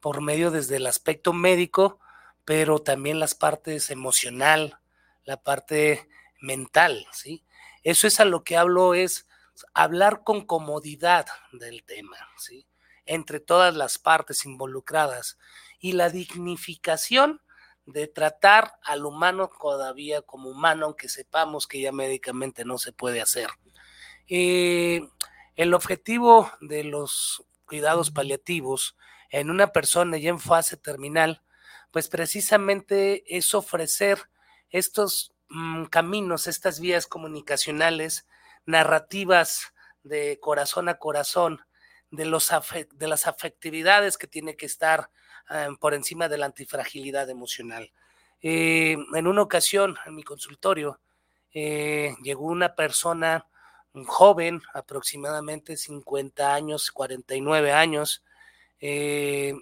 por medio desde el aspecto médico, pero también las partes emocional, la parte mental, ¿sí? Eso es a lo que hablo, es hablar con comodidad del tema, ¿sí? Entre todas las partes involucradas y la dignificación de tratar al humano todavía como humano, aunque sepamos que ya médicamente no se puede hacer. Eh, el objetivo de los cuidados paliativos en una persona ya en fase terminal, pues precisamente es ofrecer estos mm, caminos, estas vías comunicacionales, narrativas de corazón a corazón, de, los de las afectividades que tiene que estar ah, por encima de la antifragilidad emocional. Eh, en una ocasión, en mi consultorio, eh, llegó una persona, un joven, aproximadamente 50 años, 49 años, eh,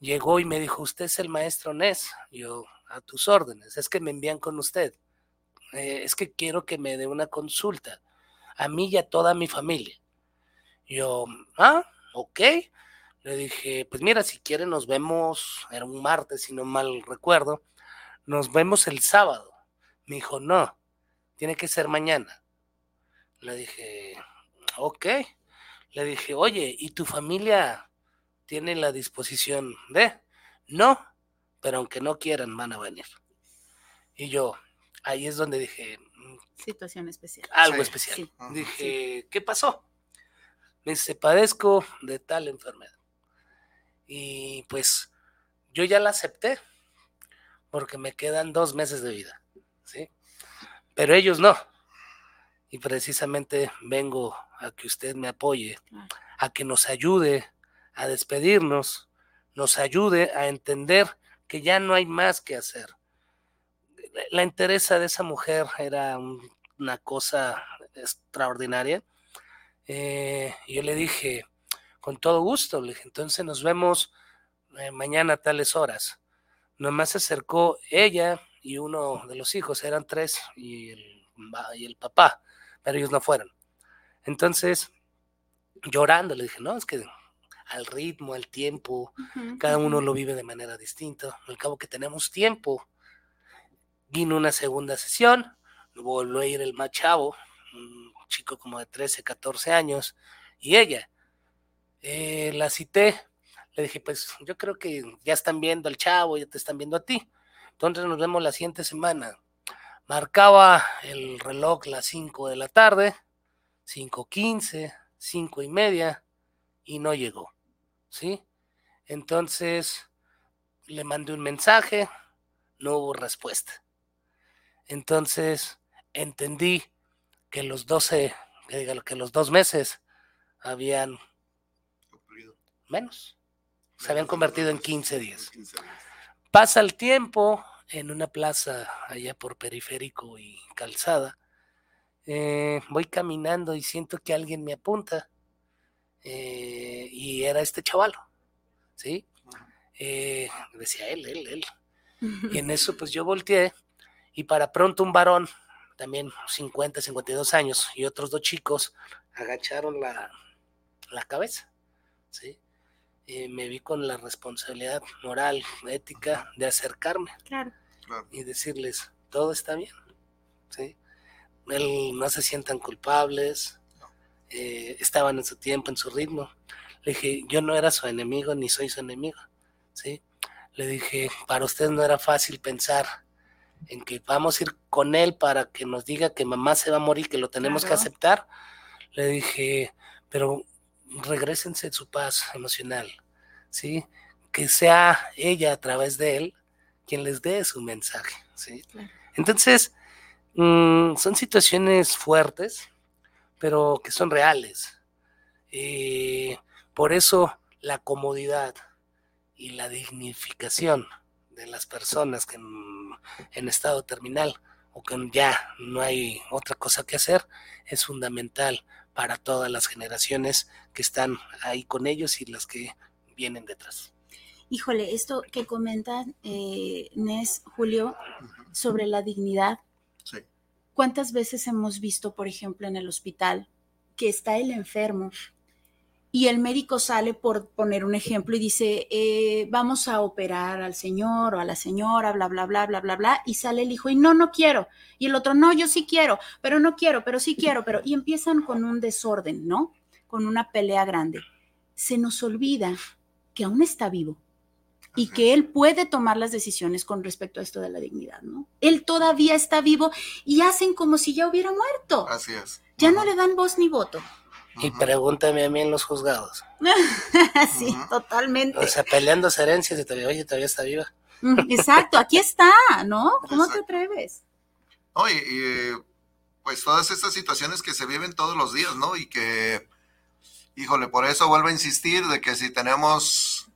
llegó y me dijo, usted es el maestro Nes. Yo, a tus órdenes, es que me envían con usted, es que quiero que me dé una consulta, a mí y a toda mi familia. Yo, ah, ok. Le dije, pues mira, si quiere nos vemos, era un martes, si no mal recuerdo, nos vemos el sábado. Me dijo, no, tiene que ser mañana. Le dije, ok. Le dije, oye, ¿y tu familia tiene la disposición de? No, pero aunque no quieran, van a venir. Y yo, ahí es donde dije... Mm, Situación especial. Algo especial. Dije, ¿qué pasó? Me dice, padezco de tal enfermedad. Y pues yo ya la acepté, porque me quedan dos meses de vida, ¿sí? Pero ellos no. Y precisamente vengo a que usted me apoye, a que nos ayude a despedirnos, nos ayude a entender que ya no hay más que hacer. La interés de esa mujer era una cosa extraordinaria. Eh, yo le dije, con todo gusto, le dije, entonces nos vemos eh, mañana a tales horas. Nomás se acercó ella y uno de los hijos, eran tres, y el, y el papá, pero ellos no fueron. Entonces, llorando, le dije, no, es que al ritmo, al tiempo, cada uno lo vive de manera distinta. Al cabo que tenemos tiempo. Vino una segunda sesión, volvió a ir el más chavo, un chico como de 13, 14 años, y ella. Eh, la cité, le dije, pues yo creo que ya están viendo al chavo, ya te están viendo a ti. Entonces nos vemos la siguiente semana. Marcaba el reloj las 5 de la tarde, 5.15, 5 y media, y no llegó. ¿sí? Entonces le mandé un mensaje, no hubo respuesta. Entonces entendí que los 12, que, los dos meses habían menos, se habían convertido en 15 días. Pasa el tiempo en una plaza allá por periférico y calzada. Eh, voy caminando y siento que alguien me apunta eh, y era este chaval, ¿sí? Eh, decía él, él, él. <laughs> Y en eso pues yo volteé y para pronto un varón, también 50, 52 años, y otros dos chicos agacharon la, la cabeza, ¿sí? Me vi con la responsabilidad moral, ética de acercarme y decirles, todo está bien, ¿sí? Él no se sientan culpables, eh, estaban en su tiempo, en su ritmo. Le dije, yo no era su enemigo ni soy su enemigo, ¿sí? Le dije, para usted no era fácil pensar en que vamos a ir con él para que nos diga que mamá se va a morir, que lo tenemos que aceptar. Le dije, pero regresense en su paz emocional, ¿sí? Que sea ella a través de él quien les dé su mensaje. ¿sí? Entonces, mm, son situaciones fuertes, pero que son reales. Eh, por eso la comodidad y la dignificación de las personas que en, estado terminal o que ya no hay otra cosa que hacer es fundamental para todas las generaciones que están ahí con ellos y las que vienen detrás. Híjole, esto que comentan eh, Nes, Julio, sobre la dignidad. Sí. ¿Cuántas veces hemos visto, por ejemplo, en el hospital que está el enfermo y el médico sale, por poner un ejemplo, y dice, eh, vamos a operar al señor o a la señora, bla, bla, bla, bla, bla, bla, y sale el hijo y no, no quiero. Y el otro, no, yo sí quiero, pero no quiero, pero sí quiero, pero... Y empiezan con un desorden, ¿no? Con una pelea grande. Se nos olvida que aún está vivo y que él puede tomar las decisiones con respecto a esto de la dignidad, ¿no? Él todavía está vivo y hacen como si ya hubiera muerto. Así es. Ya no le dan voz ni voto. Y pregúntame a mí en los juzgados. <laughs> sí, totalmente. O sea, peleando herencias y todavía, oye, todavía está viva. <laughs> Exacto, aquí está, ¿no? ¿Cómo te atreves? Oye, y, pues todas estas situaciones que se viven todos los días, ¿no? Y que, híjole, por eso vuelvo a insistir de que si tenemos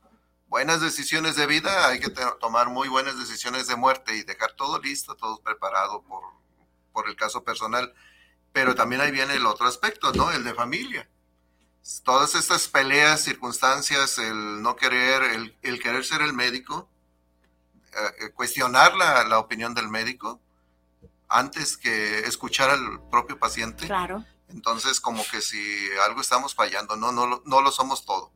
buenas decisiones de vida, hay que tomar muy buenas decisiones de muerte y dejar todo listo, todo preparado por, por el caso personal. Pero también ahí viene el otro aspecto, ¿no? El de familia. Todas estas peleas, circunstancias, el no querer, el, querer ser el médico, eh, cuestionar la, la, opinión del médico antes que escuchar al propio paciente. Claro. Entonces, como que si algo estamos fallando, no, no, no lo somos todo.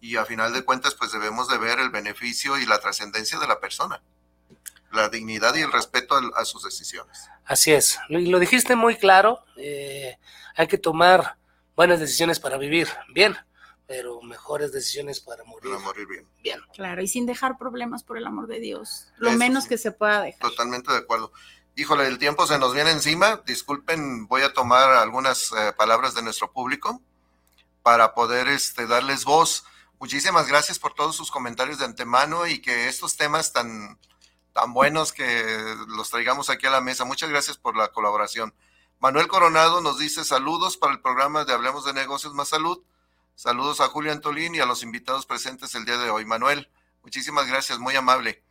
Y a final de cuentas, pues debemos de ver el beneficio y la trascendencia de la persona la dignidad y el respeto a, sus decisiones. Así es, y lo dijiste muy claro, eh, hay que tomar buenas decisiones para vivir bien, pero mejores decisiones para morir, para morir bien. bien. Claro, y sin dejar problemas por el amor de Dios, lo menos que se pueda dejar. Totalmente de acuerdo. Híjole, el tiempo se nos viene encima, disculpen, voy a tomar algunas eh, palabras de nuestro público para poder este, darles voz. Muchísimas gracias por todos sus comentarios de antemano y que estos temas tan tan buenos que los traigamos aquí a la mesa. Muchas gracias por la colaboración. Manuel Coronado nos dice saludos para el programa de Hablemos de Negocios Más Salud. Saludos a Julio Antolín y a los invitados presentes el día de hoy. Manuel, muchísimas gracias, muy amable.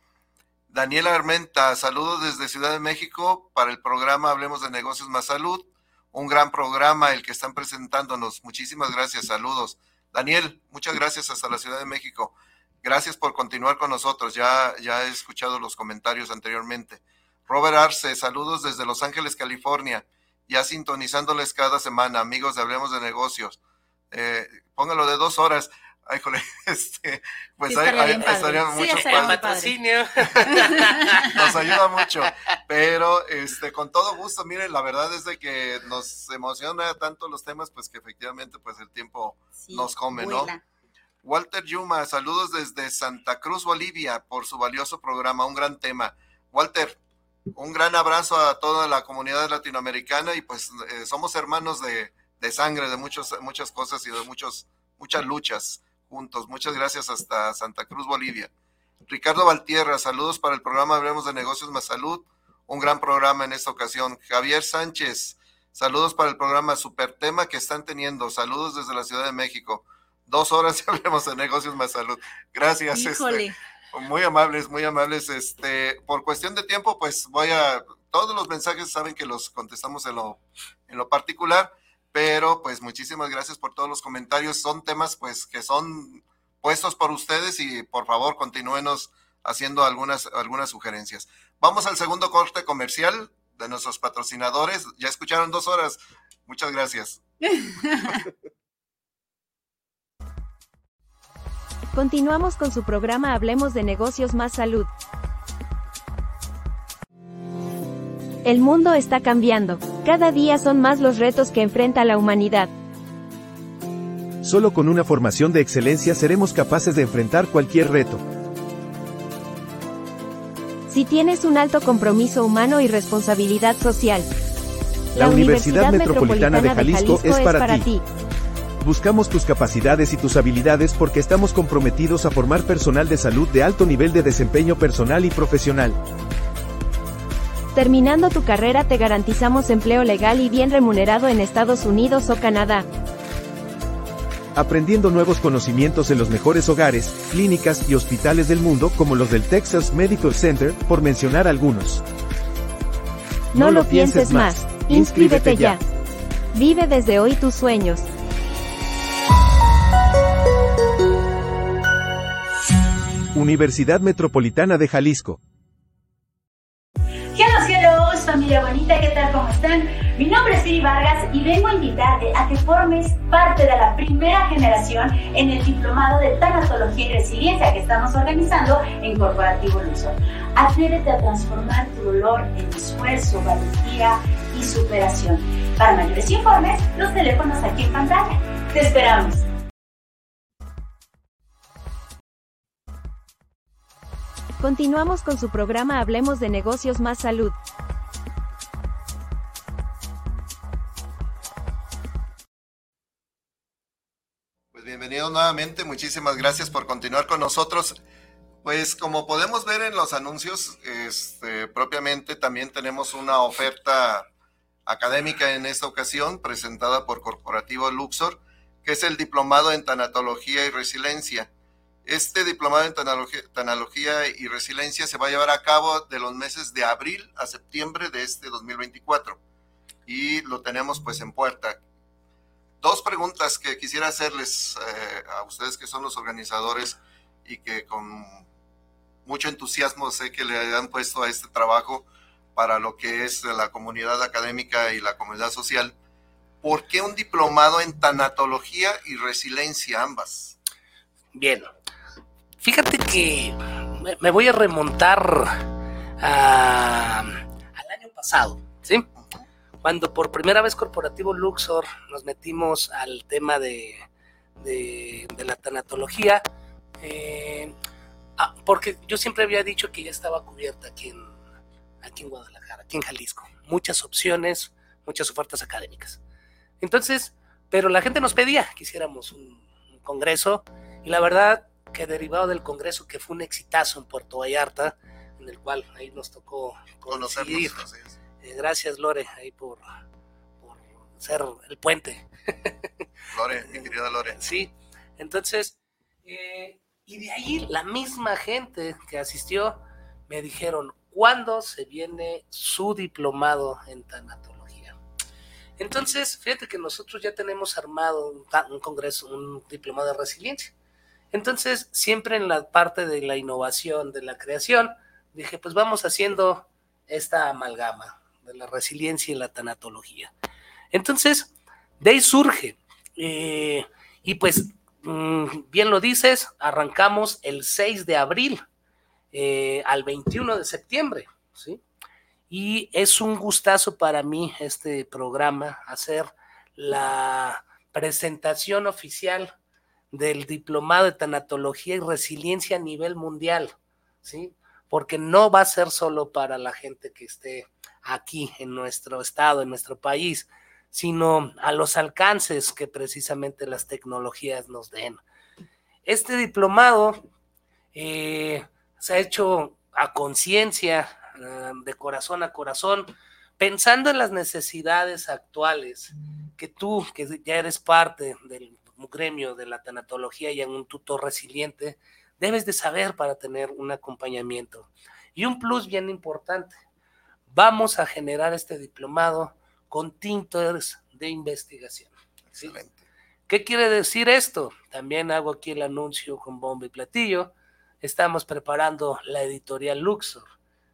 Daniela Armenta, saludos desde Ciudad de México para el programa Hablemos de Negocios Más Salud. Un gran programa el que están presentándonos. Muchísimas gracias, saludos. Daniel, muchas gracias hasta la Ciudad de México. Gracias por continuar con nosotros. Ya, ya he escuchado los comentarios anteriormente. Robert Arce, saludos desde Los Ángeles, California. Ya sintonizándoles cada semana, amigos de Hablemos de Negocios. Eh, póngalo de dos horas. Ay, jole, <laughs> este, pues hay, estaría mucho patrocinio. <laughs> nos ayuda mucho. Pero este, con todo gusto, miren, la verdad es de que nos emociona tanto los temas, pues que efectivamente, pues el tiempo nos come, ¿no? Walter Yuma, saludos desde Santa Cruz, Bolivia, por su valioso programa, un gran tema. Walter, un gran abrazo a toda la comunidad latinoamericana y pues eh, somos hermanos de, sangre, de muchos, muchas cosas y de muchos, muchas luchas juntos. Muchas gracias hasta Santa Cruz, Bolivia. Ricardo Valtierra, saludos para el programa Hablemos de Negocios más Salud, un gran programa en esta ocasión. Javier Sánchez, saludos para el programa Super Tema que están teniendo. Saludos desde la Ciudad de México dos horas y <laughs> hablemos de negocios más salud. Gracias. Este, muy amables, muy amables. Este, por cuestión de tiempo, pues voy a, todos los mensajes saben que los contestamos en lo, en lo particular, pero pues muchísimas gracias por todos los comentarios. Son temas pues que son puestos por ustedes y por favor continúenos haciendo algunas, algunas sugerencias. Vamos al segundo corte comercial de nuestros patrocinadores. Ya escucharon dos horas. Muchas gracias. <laughs> Continuamos con su programa Hablemos de negocios más salud. El mundo está cambiando. Cada día son más los retos que enfrenta la humanidad. Solo con una formación de excelencia seremos capaces de enfrentar cualquier reto. Si tienes un alto compromiso humano y responsabilidad social, la, Universidad, Metropolitana, de Jalisco, es para, ti. Buscamos tus capacidades y tus habilidades porque estamos comprometidos a formar personal de salud de alto nivel de desempeño personal y profesional. Terminando tu carrera te garantizamos empleo legal y bien remunerado en Estados Unidos o Canadá. Aprendiendo nuevos conocimientos en los mejores hogares, clínicas y hospitales del mundo como los del Texas Medical Center, por mencionar algunos. No, lo pienses más, inscríbete ya. Vive desde hoy tus sueños. Universidad Metropolitana de Jalisco. Hello, hello, familia bonita, ¿qué tal? ¿Cómo están? Mi nombre es Siri Vargas y vengo a invitarte a que formes parte de la primera generación en el Diplomado de Tanatología y Resiliencia que estamos organizando en Corporativo Luxor. Atrévete a transformar tu dolor en esfuerzo, valentía y superación. Para mayores informes, los teléfonos aquí en pantalla. Te esperamos. Continuamos con su programa Hablemos de Negocios Más Salud. Pues bienvenidos nuevamente, muchísimas gracias por continuar con nosotros. Pues como podemos ver en los anuncios, este, propiamente también tenemos una oferta académica en esta ocasión, presentada por Corporativo Luxor, que es el Diplomado en Tanatología y Resiliencia. Este diplomado en tanatología y resiliencia se va a llevar a cabo de los meses de abril a septiembre de este 2024 y lo tenemos pues en puerta. Dos preguntas que quisiera hacerles eh, a ustedes que son los organizadores y que con mucho entusiasmo sé que le han puesto a este trabajo para lo que es la comunidad académica y la comunidad social. ¿Por qué un diplomado en tanatología y resiliencia ambas? Bien, Fíjate que me voy a remontar al año pasado, ¿sí? Cuando por primera vez Corporativo Luxor nos metimos al tema de, la tanatología, eh, ah, porque yo siempre había dicho que ya estaba cubierta aquí en, aquí en Guadalajara, aquí en Jalisco. Muchas opciones, muchas ofertas académicas. Entonces, pero la gente nos pedía que hiciéramos un congreso y la verdad que derivado del Congreso, que fue un exitazo en Puerto Vallarta, en el cual ahí nos tocó conocer. Eh, gracias, Lore, ahí por, por ser el puente. <laughs> Lore, mi querida Lore. Sí, entonces, eh, y de ahí la misma gente que asistió me dijeron, ¿cuándo se viene su diplomado en tanatología? Entonces, fíjate que nosotros ya tenemos armado un, un congreso, un diplomado de resiliencia. Entonces, siempre en la parte de la innovación, de la creación, dije, pues vamos haciendo esta amalgama de la resiliencia y la tanatología. Entonces, de ahí surge. Eh, y pues, mm, bien lo dices, arrancamos el 6 de abril eh, al 21 de septiembre, ¿sí? Y es un gustazo para mí este programa, hacer la presentación oficial del diplomado de tanatología y resiliencia a nivel mundial, ¿sí? Porque no va a ser solo para la gente que esté aquí en nuestro estado, en nuestro país, sino a los alcances que precisamente las tecnologías nos den. Este diplomado eh, se ha hecho a conciencia, eh, de corazón a corazón, pensando en las necesidades actuales que tú, que ya eres parte del gremio de la tanatología y en un tutor resiliente, debes de saber para tener un acompañamiento. Y un plus bien importante, vamos a generar este diplomado con tintores de investigación. ¿Qué quiere decir esto? También hago aquí el anuncio con bomba y platillo. Estamos preparando la editorial Luxor,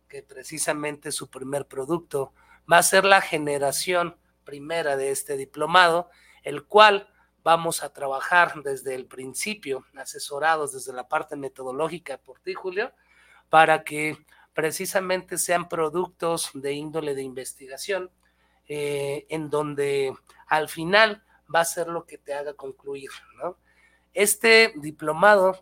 que precisamente su primer producto va a ser la generación primera de este diplomado, el cual vamos a trabajar desde el principio, asesorados desde la parte metodológica por ti, Julio, para que precisamente sean productos de índole de investigación, eh, en donde al final va a ser lo que te haga concluir, ¿no? Este diplomado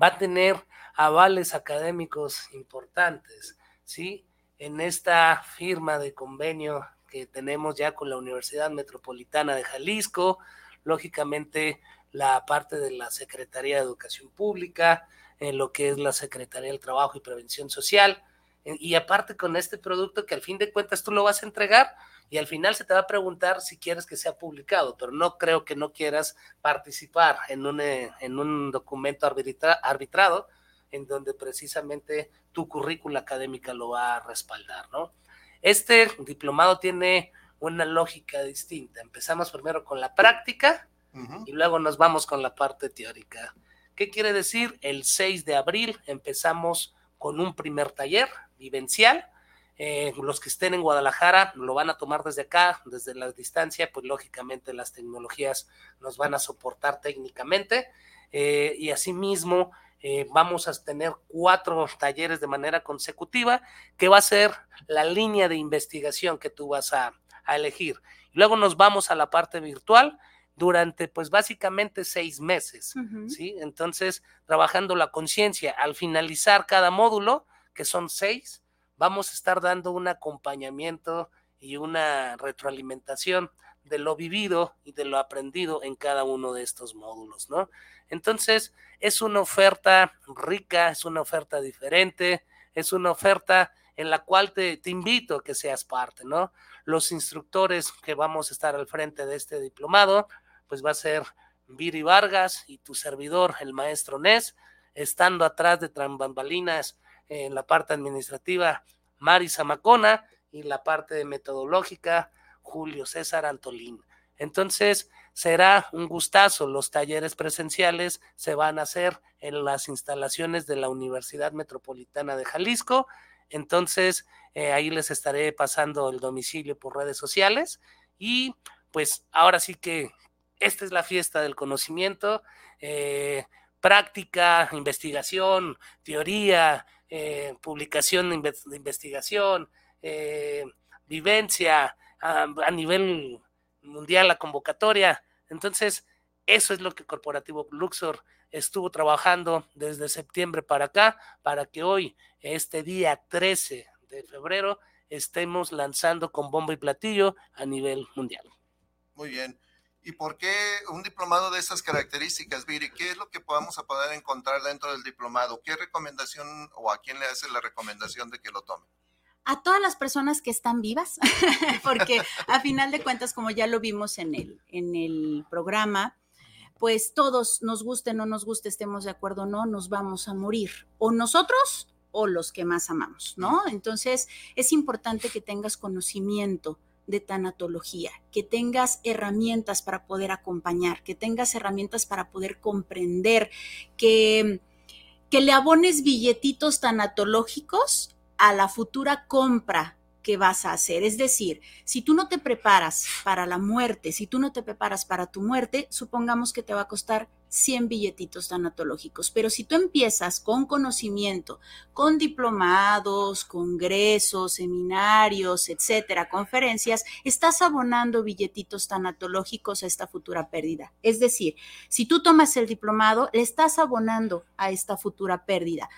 va a tener avales académicos importantes, ¿sí? En esta firma de convenio que tenemos ya con la Universidad Metropolitana de Jalisco, lógicamente la parte de la Secretaría de Educación Pública, en lo que es la Secretaría del Trabajo y Prevención Social, y aparte con este producto que al fin de cuentas tú lo vas a entregar y al final se te va a preguntar si quieres que sea publicado, pero no creo que no quieras participar en un, eh, en un documento arbitrado en donde precisamente tu currícula académica lo va a respaldar, ¿no? Este diplomado tiene una lógica distinta. Empezamos primero con la práctica y luego nos vamos con la parte teórica. ¿Qué quiere decir? El 6 de abril empezamos con un primer taller vivencial. Eh, los que estén en Guadalajara lo van a tomar desde acá, desde la distancia, pues lógicamente las tecnologías nos van a soportar técnicamente. Eh, y asimismo, eh, vamos a tener cuatro talleres de manera consecutiva, que va a ser la línea de investigación que tú vas a, elegir. Luego nos vamos a la parte virtual durante, pues básicamente seis meses, ¿sí? Entonces, trabajando la conciencia, al finalizar cada módulo, que son seis, vamos a estar dando un acompañamiento y una retroalimentación de lo vivido y de lo aprendido en cada uno de estos módulos, ¿no? Entonces, es una oferta rica, es una oferta diferente, es una oferta en la cual te, te, invito a que seas parte, ¿no? Los instructores que vamos a estar al frente de este diplomado, pues va a ser Viri Vargas y tu servidor, el maestro Nes, estando atrás de Trambambalinas en la parte administrativa, Mari Zamacona, y la parte metodológica, Julio César Antolín. Entonces, será un gustazo. Los talleres presenciales se van a hacer en las instalaciones de la Universidad Metropolitana de Jalisco. Entonces, eh, ahí les estaré pasando el domicilio por redes sociales. Y pues ahora sí que esta es la fiesta del conocimiento. Eh, práctica, investigación, teoría, eh, publicación de, investigación, vivencia, a, nivel mundial la convocatoria. Entonces, eso es lo que Corporativo Luxor estuvo trabajando desde septiembre para acá, para que hoy, este día 13 de febrero, estemos lanzando con bomba y platillo a nivel mundial. Muy bien. ¿Y por qué un diplomado de esas características, Viri? ¿Qué es lo que podamos poder encontrar dentro del diplomado? ¿Qué recomendación o a quién le hace la recomendación de que lo tome? a todas las personas que están vivas, <laughs> porque a final de cuentas, como ya lo vimos en el, en el programa, pues todos nos guste, o no nos guste, estemos de acuerdo o no, nos vamos a morir, o nosotros o los que más amamos, ¿no? Entonces, es importante que tengas conocimiento de tanatología, que tengas herramientas para poder acompañar, que tengas herramientas para poder comprender, que, que le abones billetitos tanatológicos a la futura compra que vas a hacer. Es decir, si tú no te preparas para la muerte, si tú no te preparas para tu muerte, supongamos que te va a costar 100 billetitos tanatológicos. Pero si tú empiezas con conocimiento, con diplomados, congresos, seminarios, etcétera, conferencias, estás abonando billetitos tanatológicos a esta futura pérdida. Es decir, si tú tomas el diplomado, le estás abonando a esta futura pérdida.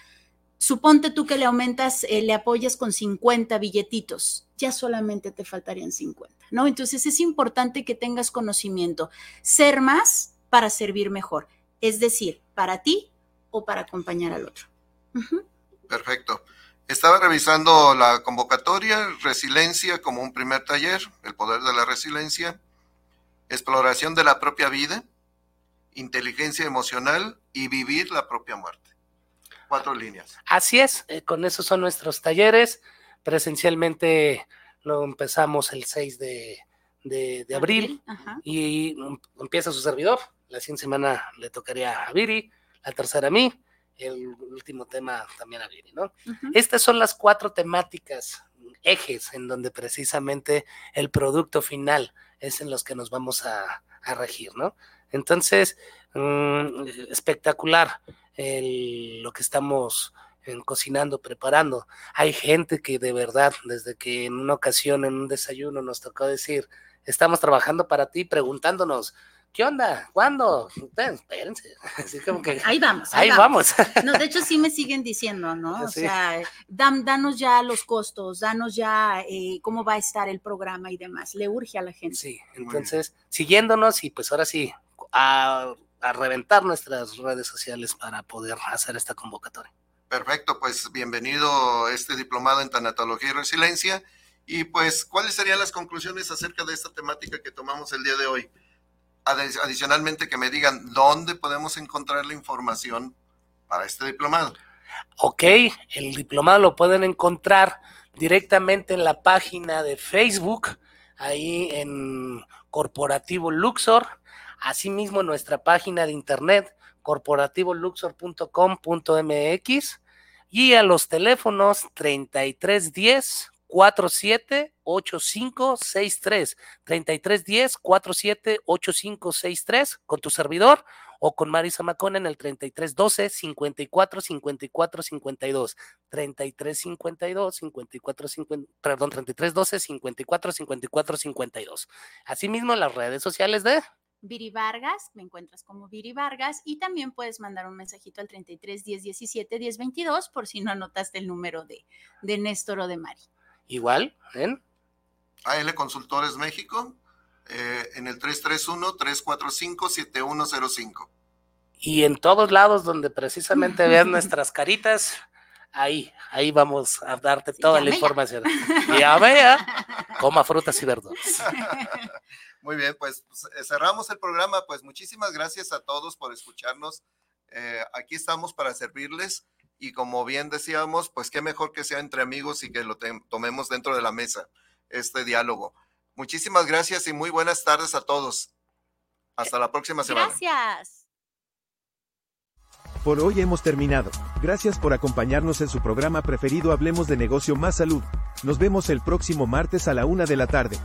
Suponte tú que le aumentas, eh, le apoyas con 50 billetitos, ya solamente te faltarían 50, ¿no? Entonces es importante que tengas conocimiento, ser más para servir mejor, es decir, para ti o para acompañar al otro. Perfecto. Estaba revisando la convocatoria, resiliencia como un primer taller, el poder de la resiliencia, exploración de la propia vida, inteligencia emocional y vivir la propia muerte cuatro líneas. Así es, eh, con esos son nuestros talleres. Presencialmente lo empezamos el 6 de, abril y empieza su servidor. La siguiente semana le tocaría a Viri, la tercera a mí, el último tema también a Viri, ¿no? Estas son las cuatro temáticas, ejes, en donde precisamente el producto final es en los que nos vamos a, regir, ¿no? Entonces, mm, espectacular lo que estamos cocinando, preparando. Hay gente que de verdad, desde que en una ocasión, en un desayuno, nos tocó decir, estamos trabajando para ti, preguntándonos ¿qué onda? ¿Cuándo? Ustedes, espérense. <laughs> Así como que, ahí vamos. Ahí, vamos. <laughs> No, de hecho, sí me siguen diciendo, ¿no? O sea, danos ya los costos, danos ya eh, cómo va a estar el programa y demás. Le urge a la gente. Sí, entonces, siguiéndonos y pues ahora sí, a, a reventar nuestras redes sociales para poder hacer esta convocatoria. Perfecto, pues bienvenido este diplomado en tanatología y resiliencia. Y pues, ¿cuáles serían las conclusiones acerca de esta temática que tomamos el día de hoy? adicionalmente que me digan dónde podemos encontrar la información para este diplomado. Ok, el diplomado lo pueden encontrar directamente en la página de Facebook, ahí en Corporativo Luxor, asimismo nuestra página de internet corporativoluxor.com.mx y a los teléfonos 3310 478563 3310 478563 con tu servidor o con Marisa Macón en el 3312 54 54 52 3352 54 50, perdón 3312 54 54 52 asimismo las redes sociales de Viri Vargas, me encuentras como Viri Vargas y también puedes mandar un mensajito al 33 10 17 10 22 por si no anotaste el número de, de Néstor o de Mari. Igual, ¿en? AL Consultores México, eh, en el 331-345-7105. Y en todos lados donde precisamente <laughs> vean nuestras caritas, ahí, ahí vamos a darte toda la información. Ya vea, coma frutas y verduras. <laughs> Muy bien, pues, pues eh, cerramos el programa. Pues muchísimas gracias a todos por escucharnos. Eh, aquí estamos para servirles y como bien decíamos, pues qué mejor que sea entre amigos y que lo tomemos dentro de la mesa, este diálogo. Muchísimas gracias y muy buenas tardes a todos. Hasta la próxima semana. Gracias. Por hoy hemos terminado. Gracias por acompañarnos en su programa preferido Hablemos de Negocio Más Salud. Nos vemos el próximo martes a la una de la tarde.